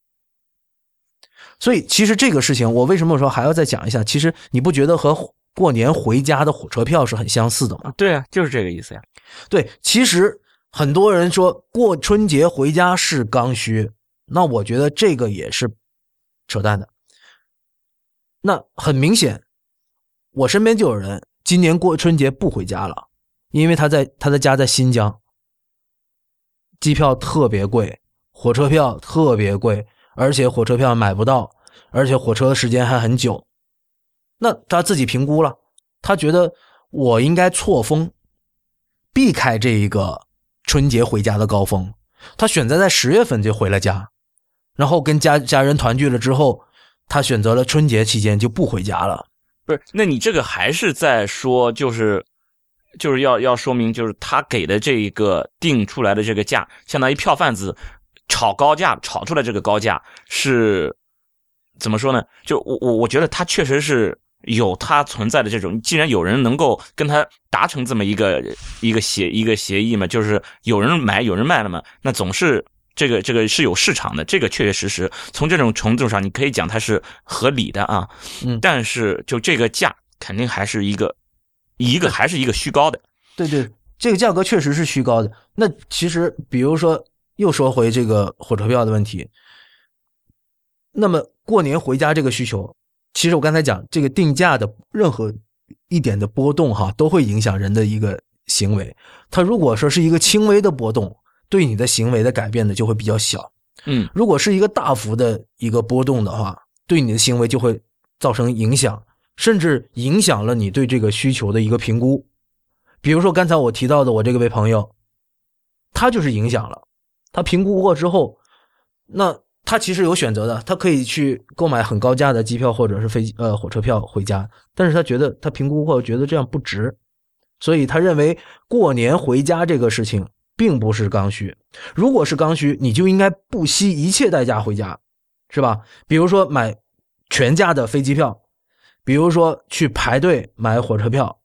所以，其实这个事情，我为什么说还要再讲一下？其实你不觉得和过年回家的火车票是很相似的吗？对啊，就是这个意思呀。对，其实很多人说过春节回家是刚需，那我觉得这个也是扯淡的。那很明显，我身边就有人今年过春节不回家了，因为他在他的家在新疆，机票特别贵，火车票特别贵，而且火车票买不到，而且火车的时间还很久。那他自己评估了，他觉得我应该错峰，避开这一个春节回家的高峰。他选择在十月份就回了家，然后跟家家人团聚了之后，他选择了春节期间就不回家了。不是，那你这个还是在说，就是就是要要说明，就是他给的这一个定出来的这个价，相当于票贩子炒高价炒出来这个高价是怎么说呢？就我我我觉得他确实是有他存在的这种，既然有人能够跟他达成这么一个一个协一个协议嘛，就是有人买有人卖了嘛，那总是。这个这个是有市场的，这个确确实实从这种程度上，你可以讲它是合理的啊。嗯但是就这个价肯定还是一个一个还是一个虚高的。对对，这个价格确实是虚高的。那其实，比如说，又说回这个火车票的问题，那么过年回家这个需求，其实我刚才讲这个定价的任何一点的波动哈，都会影响人的一个行为。它如果说是一个轻微的波动，对你的行为的改变呢就会比较小。嗯如果是一个大幅的一个波动的话，对你的行为就会造成影响，甚至影响了你对这个需求的一个评估。比如说刚才我提到的我这个位朋友，他就是影响了，他评估过之后，那他其实有选择的，他可以去购买很高价的机票或者是飞呃火车票回家，但是他觉得他评估过觉得这样不值，所以他认为过年回家这个事情并不是刚需。如果是刚需，你就应该不惜一切代价回家，是吧？比如说买全价的飞机票，比如说去排队买火车票。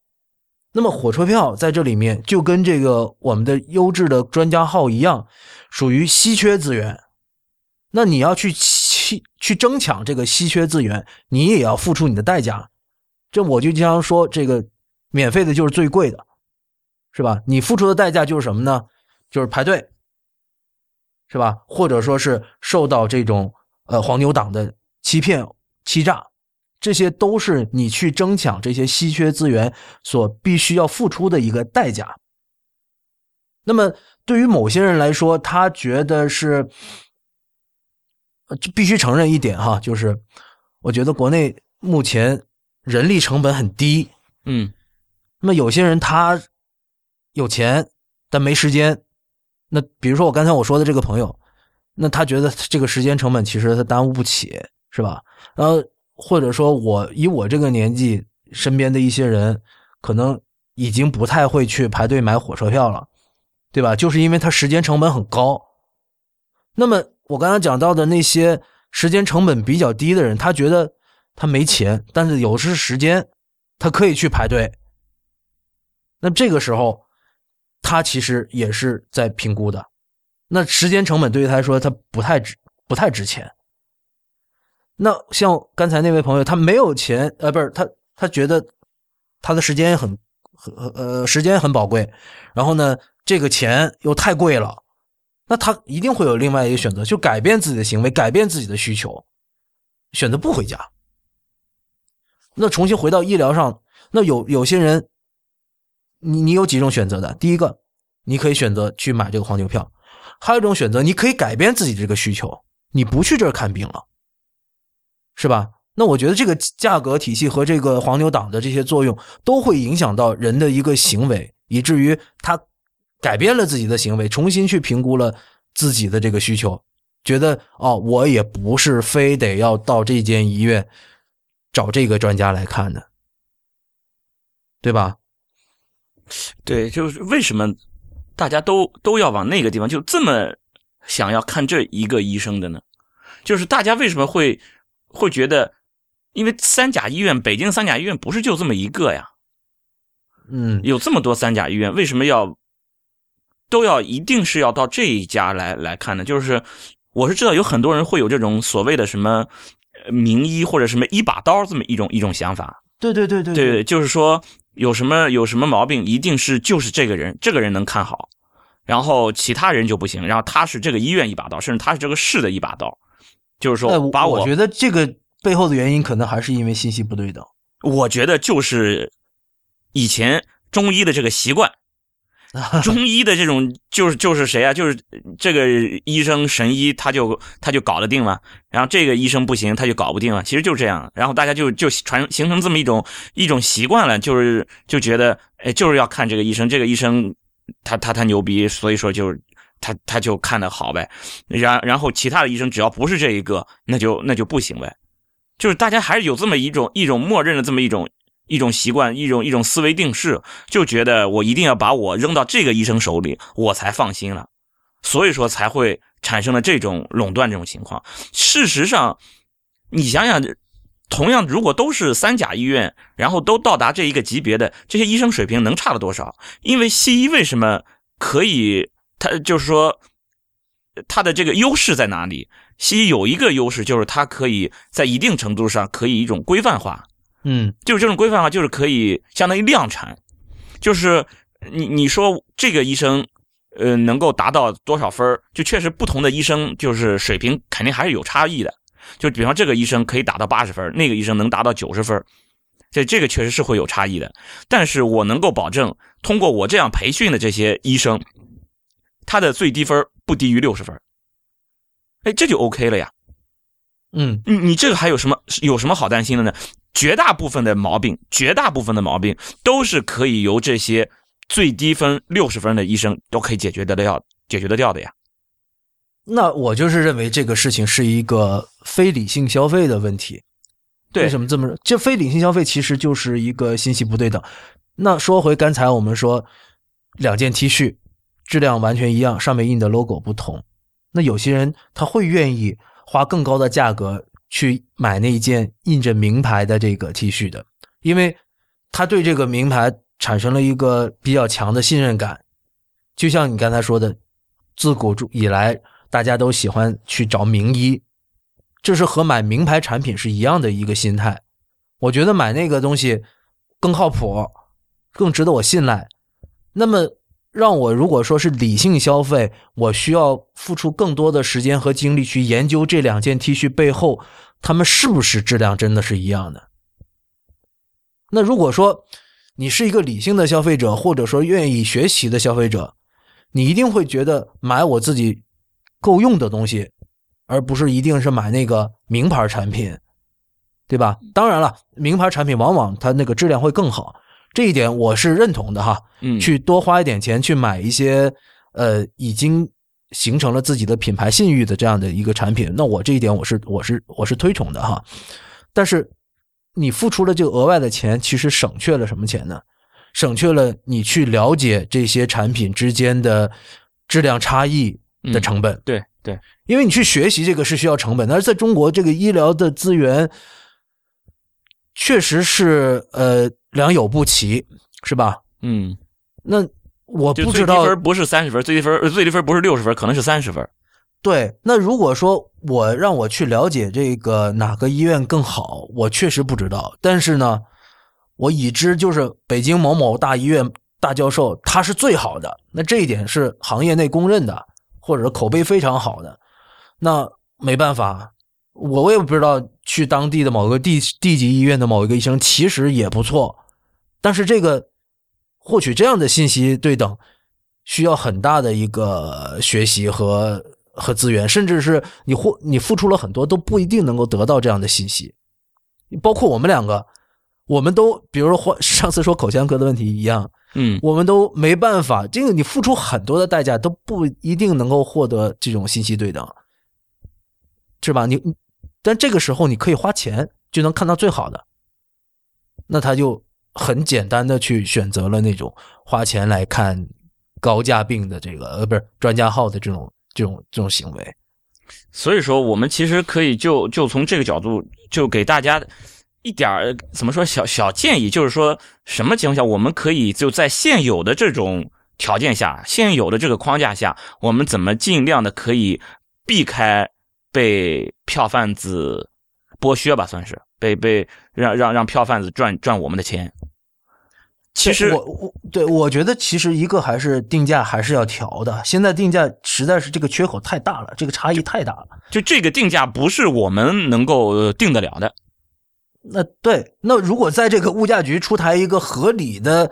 那么火车票在这里面就跟这个我们的优质的专家号一样，属于稀缺资源。那你要去去去争抢这个稀缺资源，你也要付出你的代价。这我就经常说，这个免费的就是最贵的，是吧？你付出的代价就是什么呢？就是排队，是吧？或者说是受到这种呃黄牛党的欺骗、欺诈，这些都是你去争抢这些稀缺资源所必须要付出的一个代价。那么对于某些人来说，他觉得是，就必须承认一点哈，就是我觉得国内目前人力成本很低，嗯，那么有些人他有钱但没时间。那比如说我刚才我说的这个朋友，那他觉得这个时间成本其实他耽误不起，是吧？然后或者说我以我这个年纪，身边的一些人可能已经不太会去排队买火车票了，对吧？就是因为他时间成本很高。那么我刚才讲到的那些时间成本比较低的人，他觉得他没钱，但是有是时间，他可以去排队。那这个时候。他其实也是在评估的，那时间成本对于他来说，他不太值，不太值钱。那像刚才那位朋友，他没有钱，呃，不是他，他觉得他的时间很，很呃，时间很宝贵，然后呢，这个钱又太贵了，那他一定会有另外一个选择，就改变自己的行为，改变自己的需求，选择不回家。那重新回到医疗上，那有有些人。你你有几种选择的？第一个，你可以选择去买这个黄牛票；还有一种选择，你可以改变自己这个需求，你不去这儿看病了，是吧？那我觉得这个价格体系和这个黄牛党的这些作用，都会影响到人的一个行为，以至于他改变了自己的行为，重新去评估了自己的这个需求，觉得哦，我也不是非得要到这间医院找这个专家来看的，对吧？对，就是为什么大家都都要往那个地方，就这么想要看这一个医生的呢？就是大家为什么会会觉得，因为三甲医院，北京三甲医院不是就这么一个呀？嗯，有这么多三甲医院，为什么要都要一定是要到这一家来来看呢？就是我是知道有很多人会有这种所谓的什么名医或者什么一把刀这么一种一种想法。对对对对对，就是说。有什么有什么毛病，一定是就是这个人，这个人能看好，然后其他人就不行。然后他是这个医院一把刀，甚至他是这个市的一把刀，就是说把我觉得这个背后的原因可能还是因为信息不对等。我觉得就是以前中医的这个习惯。*laughs* 中医的这种就是就是谁啊？就是这个医生神医，他就他就搞得定了。然后这个医生不行，他就搞不定了。其实就这样。然后大家就就传形成这么一种一种习惯了，就是就觉得哎，就是要看这个医生，这个医生他他他牛逼，所以说就他他就看的好呗。然然后其他的医生只要不是这一个，那就那就不行呗。就是大家还是有这么一种一种默认的这么一种。一种习惯，一种一种思维定式，就觉得我一定要把我扔到这个医生手里，我才放心了，所以说才会产生了这种垄断这种情况。事实上，你想想，同样如果都是三甲医院，然后都到达这一个级别的这些医生水平，能差了多少？因为西医为什么可以？它就是说，他的这个优势在哪里？西医有一个优势，就是它可以在一定程度上可以一种规范化。嗯，就是这种规范化，就是可以相当于量产，就是你你说这个医生，呃，能够达到多少分就确实不同的医生就是水平肯定还是有差异的。就比方这个医生可以达到八十分，那个医生能达到九十分，这这个确实是会有差异的。但是我能够保证，通过我这样培训的这些医生，他的最低分不低于六十分，哎，这就 OK 了呀。嗯，你你这个还有什么有什么好担心的呢？绝大部分的毛病，绝大部分的毛病都是可以由这些最低分六十分的医生都可以解决得掉、解决得掉的呀。那我就是认为这个事情是一个非理性消费的问题。对为什么这么说？这非理性消费其实就是一个信息不对等。那说回刚才我们说两件 T 恤质量完全一样，上面印的 logo 不同，那有些人他会愿意花更高的价格。去买那一件印着名牌的这个 T 恤的，因为他对这个名牌产生了一个比较强的信任感。就像你刚才说的，自古以来大家都喜欢去找名医，这是和买名牌产品是一样的一个心态。我觉得买那个东西更靠谱，更值得我信赖。那么让我如果说是理性消费，我需要付出更多的时间和精力去研究这两件 T 恤背后，他们是不是质量真的是一样的？那如果说你是一个理性的消费者，或者说愿意学习的消费者，你一定会觉得买我自己够用的东西，而不是一定是买那个名牌产品，对吧？当然了，名牌产品往往它那个质量会更好。这一点我是认同的哈，嗯，去多花一点钱去买一些呃已经形成了自己的品牌信誉的这样的一个产品，那我这一点我是我是我是推崇的哈。但是你付出了这个额外的钱，其实省却了什么钱呢？省却了你去了解这些产品之间的质量差异的成本。对对，因为你去学习这个是需要成本，但是在中国这个医疗的资源确实是呃。良莠不齐，是吧？嗯，那我不知道最低分不是三十分，最低分呃最低分不是六十分，可能是三十分。对，那如果说我让我去了解这个哪个医院更好，我确实不知道。但是呢，我已知就是北京某某大医院大教授他是最好的，那这一点是行业内公认的，或者是口碑非常好的。那没办法，我我也不知道去当地的某个地地级医院的某一个医生其实也不错，但是这个获取这样的信息对等，需要很大的一个学习和和资源，甚至是你获你付出了很多都不一定能够得到这样的信息。包括我们两个，我们都比如说换上次说口腔科的问题一样，嗯，我们都没办法，这个你付出很多的代价都不一定能够获得这种信息对等，是吧？你但这个时候你可以花钱就能看到最好的，那他就很简单的去选择了那种花钱来看高价病的这个呃不是专家号的这种这种这种行为。所以说我们其实可以就就从这个角度就给大家一点儿怎么说小小建议，就是说什么情况下我们可以就在现有的这种条件下、现有的这个框架下，我们怎么尽量的可以避开被票贩子剥削吧，算是被被让让让票贩子赚赚我们的钱。其实我我对我觉得其实一个还是定价还是要调的，现在定价实在是这个缺口太大了，这个差异太大了。就这个定价不是我们能够呃定得了的。那对，那如果在这个物价局出台一个合理的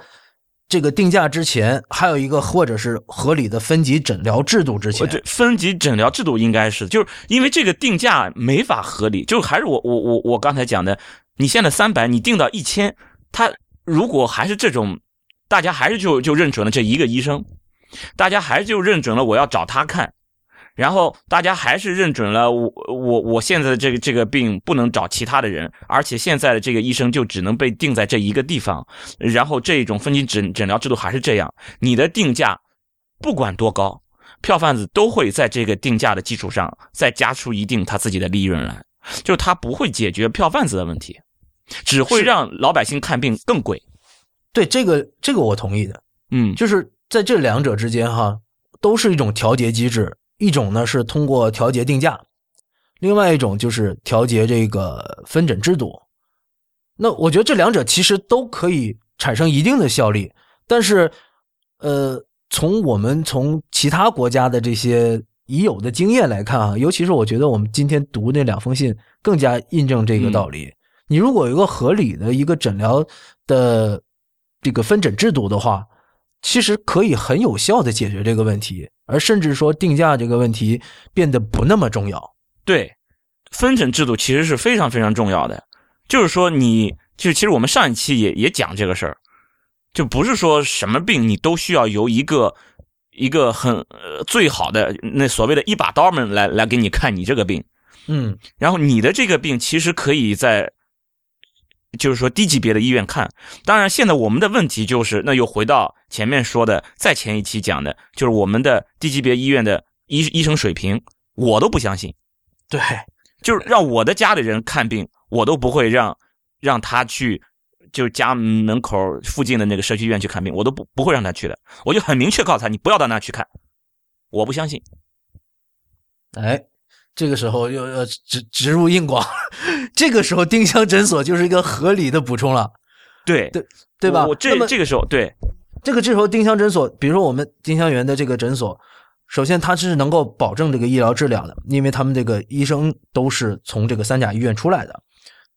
这个定价之前，还有一个或者是合理的分级诊疗制度之前，对，分级诊疗制度应该是，就是因为这个定价没法合理，就还是我我我我刚才讲的，你现在三百，你定到一千，他如果还是这种，大家还是就就认准了这一个医生，大家还是就认准了我要找他看，然后大家还是认准了我我我现在的这个这个病不能找其他的人，而且现在的这个医生就只能被定在这一个地方，然后这一种分级诊诊疗制度还是这样，你的定价不管多高，票贩子都会在这个定价的基础上再加出一定他自己的利润来，就是他不会解决票贩子的问题，只会让老百姓看病更贵。对这个这个我同意的，嗯，就是在这两者之间哈，都是一种调节机制，一种呢是通过调节定价，另外一种就是调节这个分诊制度。那我觉得这两者其实都可以产生一定的效力，但是，呃，从我们从其他国家的这些已有的经验来看啊，尤其是我觉得我们今天读那两封信更加印证这个道理。你如果有一个合理的一个诊疗的这个分诊制度的话，其实可以很有效的解决这个问题，而甚至说定价这个问题变得不那么重要。对，分诊制度其实是非常非常重要的。就是说你，就其实我们上一期也也讲这个事儿，就不是说什么病你都需要由一个一个很呃最好的那所谓的一把刀们来来给你看你这个病，嗯，然后你的这个病其实可以在，就是说低级别的医院看。当然，现在我们的问题就是，那又回到前面说的，在前一期讲的，就是我们的低级别医院的医医生水平，我都不相信。对，就是让我的家里人看病，我都不会让让他去，就是家门口附近的那个社区医院去看病，我都不不会让他去的。我就很明确告诉他，你不要到那去看，我不相信。哎，这个时候又要植植入硬广，*laughs* 这个时候丁香诊所就是一个合理的补充了，对对对吧？那么这这个时候对，这个这时候丁香诊所，比如说我们丁香园的这个诊所，首先它是能够保证这个医疗质量的，因为他们这个医生都是从这个三甲医院出来的。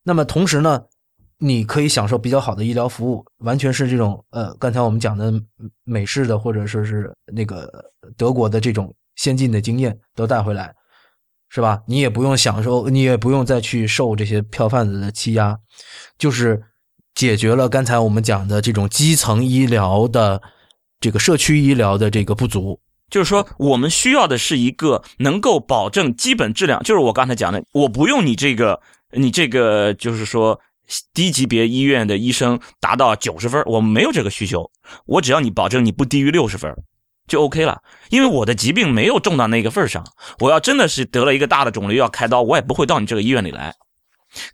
那么同时呢，你可以享受比较好的医疗服务，完全是这种呃，刚才我们讲的美式的或者说是那个德国的这种先进的经验都带回来，是吧？你也不用享受，你也不用再去受这些票贩子的欺压，就是解决了刚才我们讲的这种基层医疗的这个社区医疗的这个不足。就是说，我们需要的是一个能够保证基本质量，就是我刚才讲的，我不用你这个。你这个就是说，低级别医院的医生达到九十分，我没有这个需求。我只要你保证你不低于六十分，就 OK 了。因为我的疾病没有重到那个份上。我要真的是得了一个大的肿瘤要开刀，我也不会到你这个医院里来。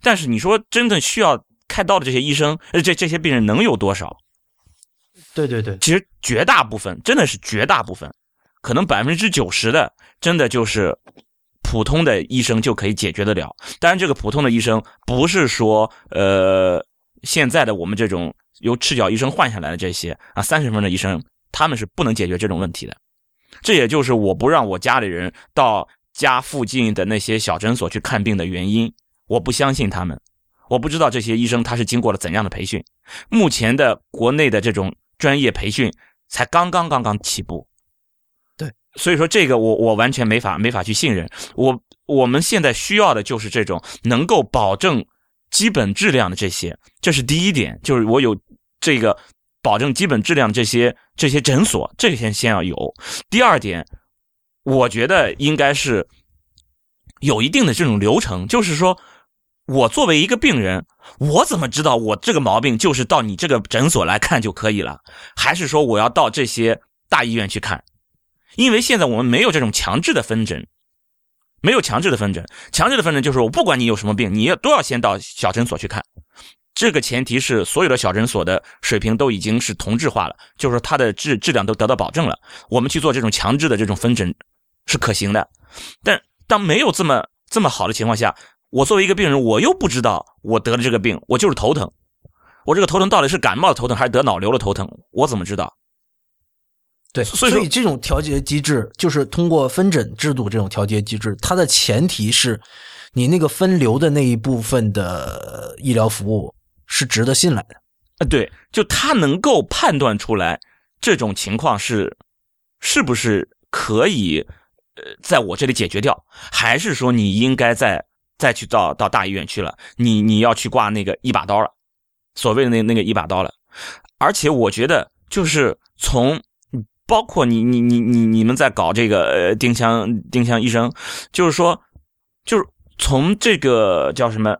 但是你说真正需要开刀的这些医生，呃，这这些病人能有多少？对对对，其实绝大部分真的是绝大部分，可能百分之九十的真的就是。普通的医生就可以解决得了，当然，这个普通的医生不是说，呃，现在的我们这种由赤脚医生换下来的这些啊，三十分的医生，他们是不能解决这种问题的。这也就是我不让我家里人到家附近的那些小诊所去看病的原因。我不相信他们，我不知道这些医生他是经过了怎样的培训。目前的国内的这种专业培训才刚刚刚刚起步。对所以说这个我我完全没法没法去信任我我们现在需要的就是这种能够保证基本质量的这些，这是第一点，就是我有这个保证基本质量这些这些诊所，这个先先要有。第二点，我觉得应该是有一定的这种流程，就是说我作为一个病人，我怎么知道我这个毛病就是到你这个诊所来看就可以了，还是说我要到这些大医院去看？因为现在我们没有这种强制的分诊，没有强制的分诊，强制的分诊就是我不管你有什么病，你都要先到小诊所去看。这个前提是所有的小诊所的水平都已经是同质化了，就是说它的质质量都得到保证了。我们去做这种强制的这种分诊是可行的。但当没有这么这么好的情况下，我作为一个病人，我又不知道我得了这个病，我就是头疼，我这个头疼到底是感冒的头疼还是得脑瘤的头疼，我怎么知道？对，所以这种调节机制就是通过分诊制度这种调节机制，它的前提是，你那个分流的那一部分的医疗服务是值得信赖的。啊，对，就他能够判断出来这种情况是是不是可以呃在我这里解决掉，还是说你应该再再去到到大医院去了，你你要去挂那个一把刀了，所谓的那那个一把刀了。而且我觉得就是从。包括你你你你你们在搞这个呃丁香丁香医生，就是说，就是从这个叫什么，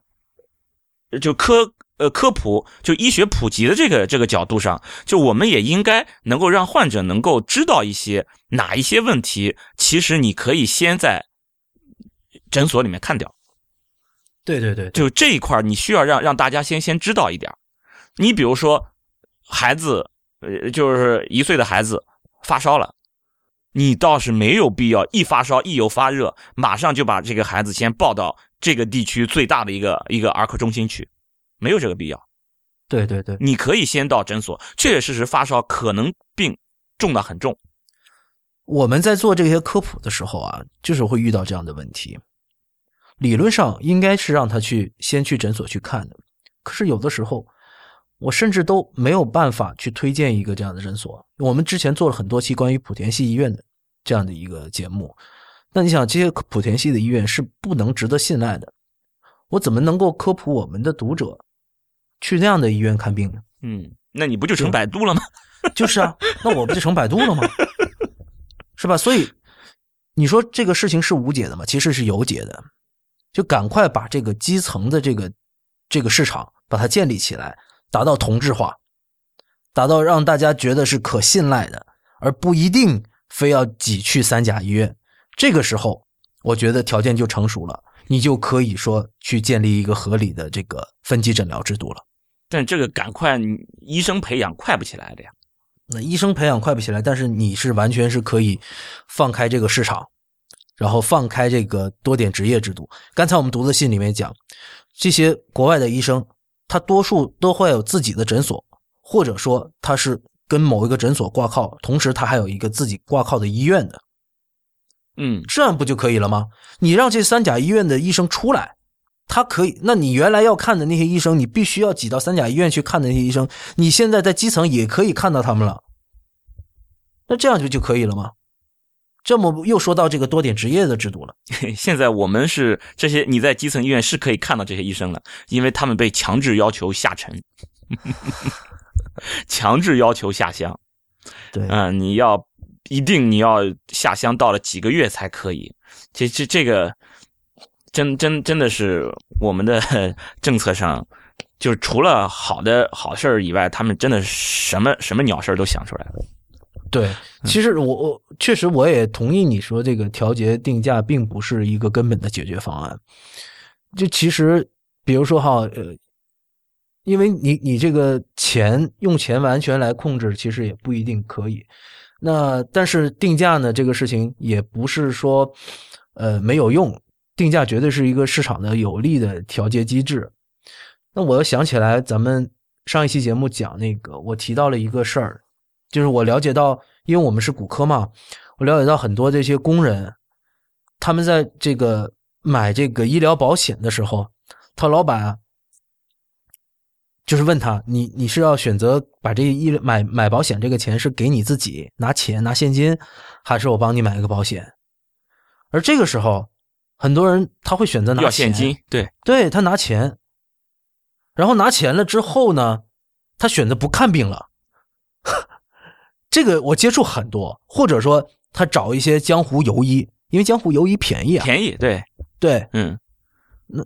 就科呃科普就医学普及的这个这个角度上，就我们也应该能够让患者能够知道一些哪一些问题，其实你可以先在诊所里面看掉。对对对，就这一块你需要让让大家先先知道一点。你比如说孩子，呃，就是一岁的孩子。发烧了，你倒是没有必要一发烧一有发热，马上就把这个孩子先抱到这个地区最大的一个一个儿科中心去，没有这个必要。对对对，你可以先到诊所，确确实实发烧，可能病重的很重。我们在做这些科普的时候啊，就是会遇到这样的问题。理论上应该是让他去先去诊所去看的，可是有的时候。我甚至都没有办法去推荐一个这样的诊所。我们之前做了很多期关于莆田系医院的这样的一个节目，那你想，这些莆田系的医院是不能值得信赖的。我怎么能够科普我们的读者去那样的医院看病呢？嗯，那你不就成百度了吗？*laughs* 就是啊，那我不就成百度了吗？是吧？所以你说这个事情是无解的吗？其实是有解的，就赶快把这个基层的这个这个市场把它建立起来。达到同质化，达到让大家觉得是可信赖的，而不一定非要挤去三甲医院。这个时候，我觉得条件就成熟了，你就可以说去建立一个合理的这个分级诊疗制度了。但这个赶快医生培养快不起来的呀。那医生培养快不起来，但是你是完全是可以放开这个市场，然后放开这个多点执业制度。刚才我们读的信里面讲，这些国外的医生。他多数都会有自己的诊所，或者说他是跟某一个诊所挂靠，同时他还有一个自己挂靠的医院的，嗯，这样不就可以了吗？你让这三甲医院的医生出来，他可以，那你原来要看的那些医生，你必须要挤到三甲医院去看的那些医生，你现在在基层也可以看到他们了，那这样就就可以了吗？这么又说到这个多点执业的制度了。*laughs* 现在我们是这些，你在基层医院是可以看到这些医生了，因为他们被强制要求下沉，*laughs* 强制要求下乡。对，嗯，你要一定你要下乡到了几个月才可以。这这这个真真真的是我们的 *laughs* 政策上，就是除了好的好事儿以外，他们真的什么什么鸟事儿都想出来了。对，其实我我确实我也同意你说这个调节定价并不是一个根本的解决方案。就其实，比如说哈，呃，因为你你这个钱用钱完全来控制，其实也不一定可以。那但是定价呢，这个事情也不是说呃没有用，定价绝对是一个市场的有利的调节机制。那我又想起来，咱们上一期节目讲那个，我提到了一个事儿。就是我了解到，因为我们是骨科嘛，我了解到很多这些工人，他们在这个买这个医疗保险的时候，他老板就是问他，你你是要选择把这一买买保险这个钱是给你自己拿钱拿现金，还是我帮你买一个保险？而这个时候，很多人他会选择拿要现金，对对，他拿钱，然后拿钱了之后呢，他选择不看病了。*laughs* 这个我接触很多，或者说他找一些江湖游医，因为江湖游医便宜啊，便宜，对对，嗯，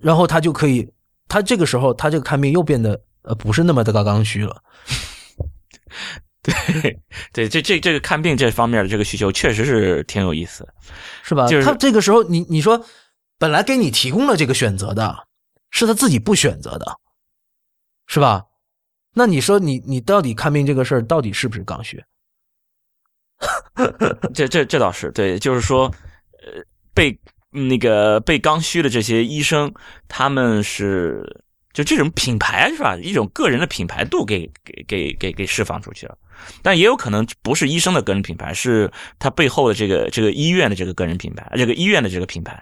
然后他就可以，他这个时候他这个看病又变得呃不是那么的刚刚需了，*laughs* 对对，这这这个看病这方面的这个需求确实是挺有意思，是吧？就是他这个时候你你说本来给你提供了这个选择的，是他自己不选择的，是吧？那你说你你到底看病这个事儿到底是不是刚需？*laughs* 这这这倒是对，就是说，呃，被那个被刚需的这些医生，他们是就这种品牌是吧？一种个人的品牌度给给给给给释放出去了，但也有可能不是医生的个人品牌，是他背后的这个这个医院的这个个人品牌，这个医院的这个品牌，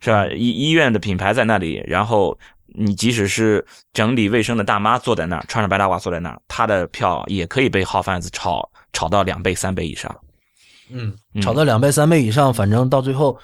是吧？医医院的品牌在那里，然后你即使是整理卫生的大妈坐在那儿，穿着白大褂坐在那儿，她的票也可以被号贩子炒炒到两倍三倍以上。嗯，炒到两倍三倍以上，反正到最后，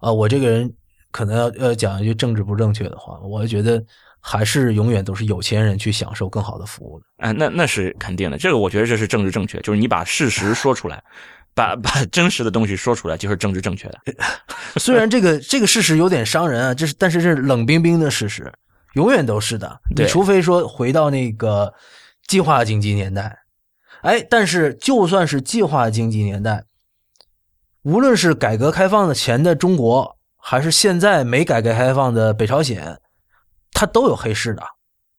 啊，我这个人可能要要讲一句政治不正确的话，我觉得还是永远都是有钱人去享受更好的服务的。哎，那那是肯定的，这个我觉得这是政治正确，就是你把事实说出来，*laughs* 把把真实的东西说出来，就是政治正确的。*laughs* 虽然这个这个事实有点伤人啊，这是但是是冷冰冰的事实，永远都是的。你除非说回到那个计划经济年代，哎，但是就算是计划经济年代，无论是改革开放的前的中国，还是现在没改革开放的北朝鲜，它都有黑市的。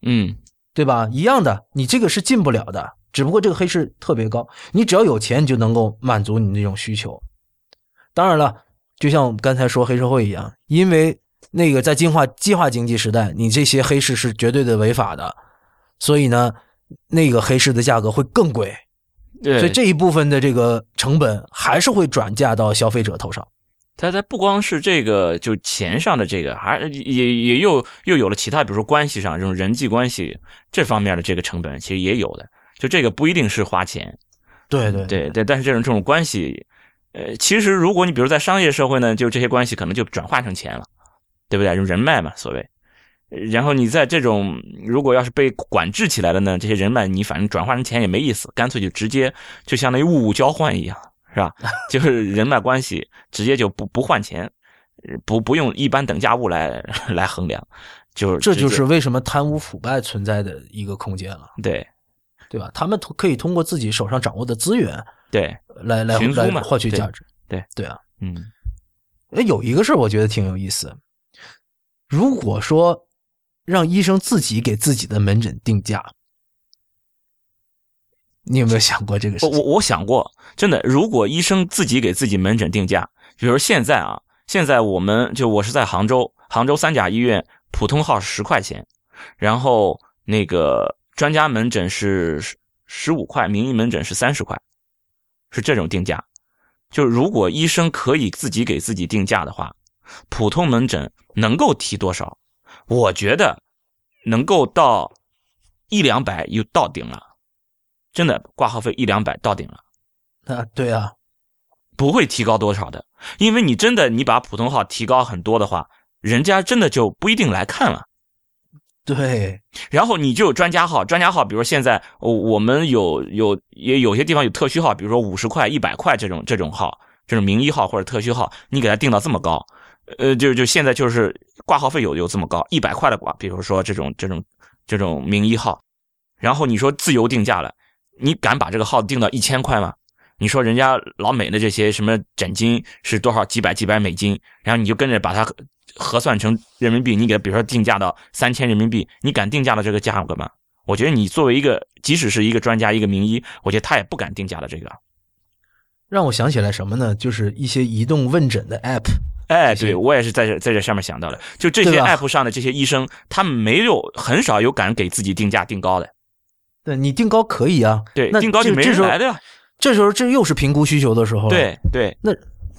嗯，对吧？一样的，你这个是进不了的，只不过这个黑市特别高，你只要有钱，你就能够满足你那种需求。当然了，就像我们刚才说黑社会一样，因为那个在进化计划经济时代，你这些黑市是绝对的违法的，所以呢，那个黑市的价格会更贵，对，所以这一部分的这个成本还是会转嫁到消费者头上。它它不光是这个，就钱上的这个，还也也又又有了其他，比如说关系上这种人际关系这方面的这个成本，其实也有的。就这个不一定是花钱，对对对对，但是这种这种关系，呃，其实如果你比如在商业社会呢，就这些关系可能就转化成钱了，对不对？就人脉嘛，所谓。然后你在这种如果要是被管制起来了呢，这些人脉你反正转化成钱也没意思，干脆就直接就相当于物物交换一样，是吧？*laughs* 就是人脉关系直接就不不换钱，不不用一般等价物来来衡量，就是这就是为什么贪污腐败存在的一个空间了，对对吧？他们通可以通过自己手上掌握的资源对，来来来群租嘛获取价值。对对啊，嗯哎，有一个事儿我觉得挺有意思。如果说让医生自己给自己的门诊定价，你有没有想过这个事？我我我想过，真的，如果医生自己给自己门诊定价，比如现在啊，现在我们就我是在杭州，杭州三甲医院普通号十块钱，然后那个专家门诊是十五块，名医门诊是三十块，是这种定价。就如果医生可以自己给自己定价的话，普通门诊能够提多少？我觉得能够到一两百又到顶了，真的挂号费一两百到顶了。啊，对啊，不会提高多少的，因为你真的你把普通号提高很多的话，人家真的就不一定来看了。对，然后你就有专家号，专家号，比如现在我们有有也有些地方有特需号，比如说五十块、一百块这种这种号，这种名医号或者特需号，你给他定到这么高，呃，就就现在就是挂号费有有这么高，一百块的挂，比如说这种这种这种名医号，然后你说自由定价了，你敢把这个号定到一千块吗？你说人家老美的这些什么枕巾是多少几百几百美金，然后你就跟着把它。核算成人民币，你给比如说定价到三千人民币，你敢定价的这个价格吗？我觉得你作为一个，即使是一个专家、一个名医，我觉得他也不敢定价的这个。让我想起来什么呢？就是一些移动问诊的 app。哎，对我也是在这在这上面想到的。就这些 app 上的这些医生，他们没有很少有敢给自己定价定高的。对你定高可以啊，对，那定高就没人来的呀。这时候这又是评估需求的时候了。对对，那。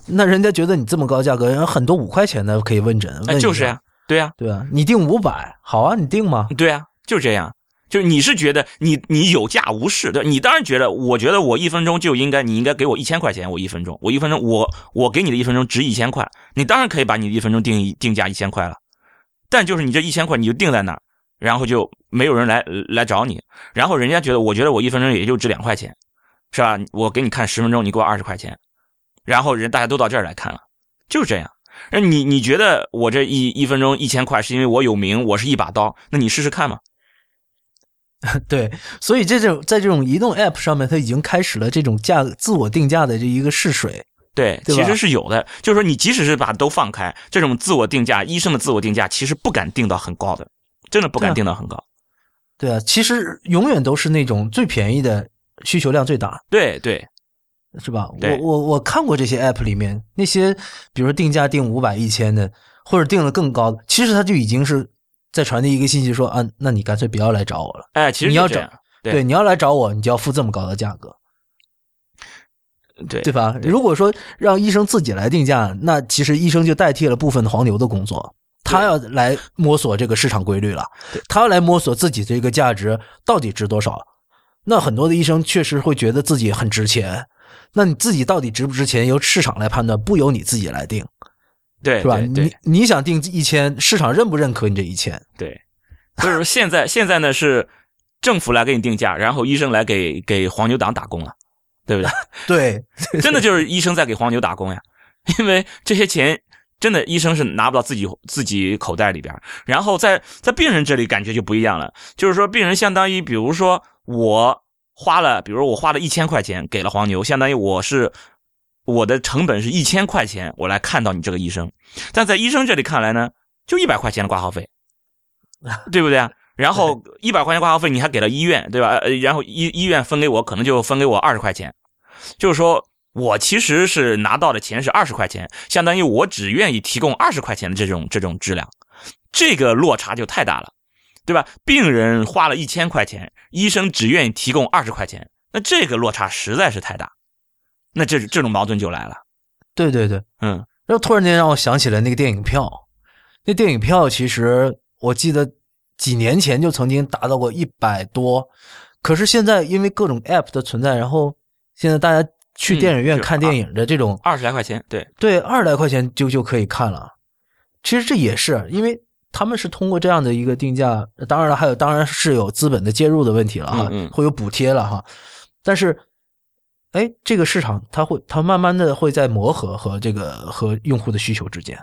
那人家觉得你这么高价格，很多五块钱的可以问诊，哎，就是呀，对呀，对啊，你定五百，好啊，你定吗？对啊，就这样，就是你是觉得你你有价无市，对，你当然觉得，我觉得我一分钟就应该，你应该给我一千块钱，我一分钟，我一分钟，我我给你的一分钟值一千块，你当然可以把你的一分钟定定价一千块了，但就是你这一千块你就定在那儿，然后就没有人来来找你，然后人家觉得，我觉得我一分钟也就值两块钱，是吧？我给你看十分钟，你给我二十块钱，然后人大家都到这儿来看了。就是这样，那你你觉得我这一一分钟一千块是因为我有名，我是一把刀？那你试试看嘛。*laughs* 对，所以这种在这种移动 App 上面，它已经开始了这种价自我定价的这一个试水。对，其实是有的。就是说，你即使是把都放开，这种自我定价，医生的自我定价，其实不敢定到很高的，真的不敢定到很高。对啊，其实永远都是那种最便宜的需求量最大。对对。是吧？我我我看过这些 app 里面那些，比如说定价定五百一千的，或者定了更高的，其实他就已经是在传递一个信息，说啊，那你干脆不要来找我了。哎，其实你要找，对，你要来找我，你就要付这么高的价格，对对吧？如果说让医生自己来定价，那其实医生就代替了部分的黄牛的工作，他要来摸索这个市场规律了，他要来摸索自己这个价值到底值多少。那很多的医生确实会觉得自己很值钱。那你自己到底值不值钱，由市场来判断，不由你自己来定，对，是吧？你你想定一千，市场认不认可你这一千？对，所以说现在现在呢是政府来给你定价，然后医生来给给黄牛党打工了，对不对？*laughs* 对，*laughs* 真的就是医生在给黄牛打工呀，因为这些钱真的医生是拿不到自己自己口袋里边，然后在在病人这里感觉就不一样了，就是说病人相当于比如说我。花了，比如我花了一千块钱给了黄牛，相当于我是我的成本是一千块钱，我来看到你这个医生，但在医生这里看来呢，就一百块钱的挂号费，*laughs* 对不对啊？然后一百块钱挂号费你还给了医院，对吧？呃，然后医医院分给我可能就分给我二十块钱，就是说我其实是拿到的钱是二十块钱，相当于我只愿意提供二十块钱的这种这种质量，这个落差就太大了。对吧？病人花了一千块钱，医生只愿意提供二十块钱，那这个落差实在是太大，那这这种矛盾就来了。对对对，嗯，然后突然间让我想起了那个电影票，那电影票其实我记得几年前就曾经达到过一百多，可是现在因为各种 app 的存在，然后现在大家去电影院看电影的这种二十来块钱，对对，二十来块钱就就可以看了。其实这也是因为。他们是通过这样的一个定价，当然了，还有当然是有资本的介入的问题了哈，会有补贴了哈。但是，哎，这个市场它会，它慢慢的会在磨合和这个和用户的需求之间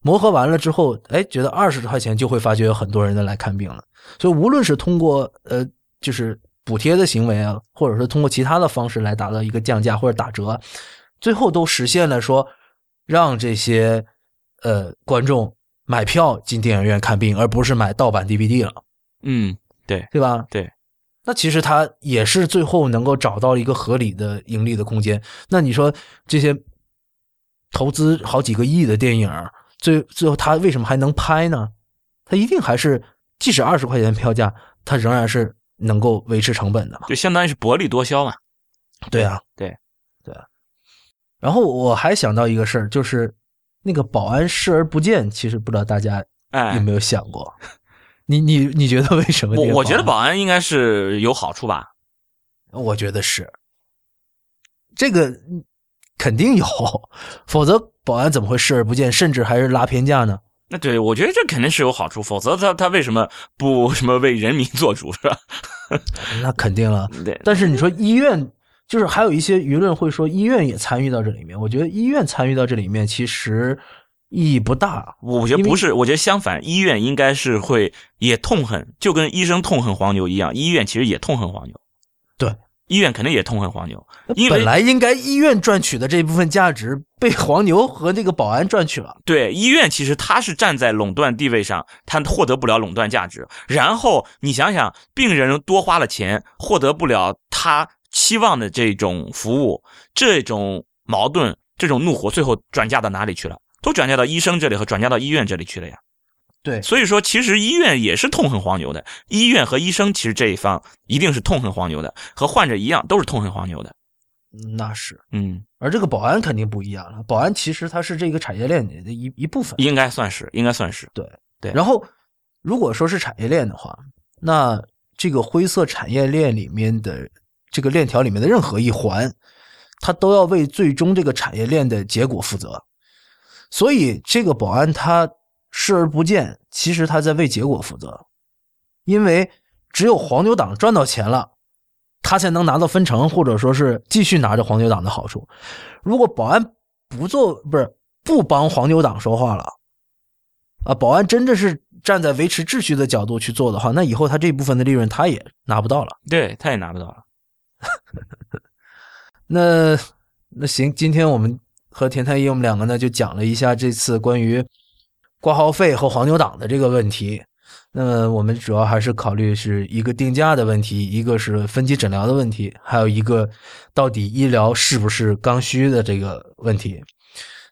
磨合完了之后，哎，觉得二十块钱就会发觉有很多人的来看病了。所以，无论是通过呃，就是补贴的行为啊，或者说通过其他的方式来达到一个降价或者打折，最后都实现了说让这些呃观众。买票进电影院看病，而不是买盗版 DVD 了。嗯，对，对吧？对，那其实他也是最后能够找到一个合理的盈利的空间。那你说这些投资好几个亿的电影，最最后他为什么还能拍呢？他一定还是即使二十块钱票价，他仍然是能够维持成本的嘛。就相当于是薄利多销嘛。对啊，对对啊。然后我还想到一个事儿，就是那个保安视而不见，其实不知道大家哎有，没有想过？*laughs* 你你你觉得为什么？我我觉得，保安应该是有好处吧。我觉得是这个嗯肯定有，否则保安怎么会视而不见，甚至还是拉偏价呢？那对，我觉得这肯定是有好处，否则他他为什么不什么为人民做主是吧？*laughs* 那肯定了。*laughs* 对，但是你说医院，就是还有一些舆论会说医院也参与到这里面，我觉得医院参与到这里面其实意义不大。我觉得不是，我觉得相反，医院应该是会也痛恨，就跟医生痛恨黄牛一样，医院其实也痛恨黄牛。对，医院肯定也痛恨黄牛，因为本来应该医院赚取的这部分价值被黄牛和那个保安赚取了。对医院其实它是站在垄断地位上，它获得不了垄断价值。然后你想想，病人多花了钱，获得不了他期望的这种服务，这种矛盾、这种怒火，最后转嫁到哪里去了？都转嫁到医生这里和转嫁到医院这里去了呀。对，所以说，其实医院也是痛恨黄牛的。医院和医生其实这一方一定是痛恨黄牛的，和患者一样都是痛恨黄牛的。那是。嗯，而这个保安肯定不一样了，保安其实它是这个产业链里的一一部分。应该算是，应该算是。对然后，如果说是产业链的话，那这个灰色产业链里面的这个链条里面的任何一环，它都要为最终这个产业链的结果负责。所以，这个保安他视而不见，其实他在为结果负责，因为只有黄牛党赚到钱了，他才能拿到分成，或者说是继续拿着黄牛党的好处。如果保安不做，不是不帮黄牛党说话了。啊，保安真的是站在维持秩序的角度去做的话，那以后他这部分的利润他也拿不到了。对，他也拿不到了。*laughs* 那那行，今天我们和田太医我们两个呢就讲了一下这次关于挂号费和黄牛党的这个问题。那么我们主要还是考虑是一个定价的问题，一个是分级诊疗的问题，还有一个到底医疗是不是刚需的这个问题。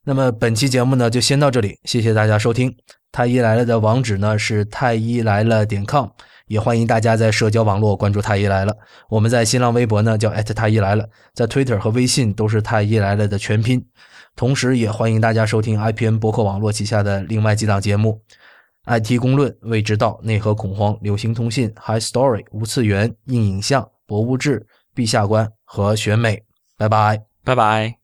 那么本期节目呢就先到这里，谢谢大家收听。太医来了的网址呢是太医来了点 com，也欢迎大家在社交网络关注太医来了。我们在新浪微博呢叫太医来了，在 Twitter 和微信都是太医来了的全拼。同时，也欢迎大家收听 IPN 博客网络旗下的另外几档节目：IT 公论、未知道、内核恐慌、流行通信、High Story、无次元、硬影像、博物志、陛下观和选美。拜拜。拜拜。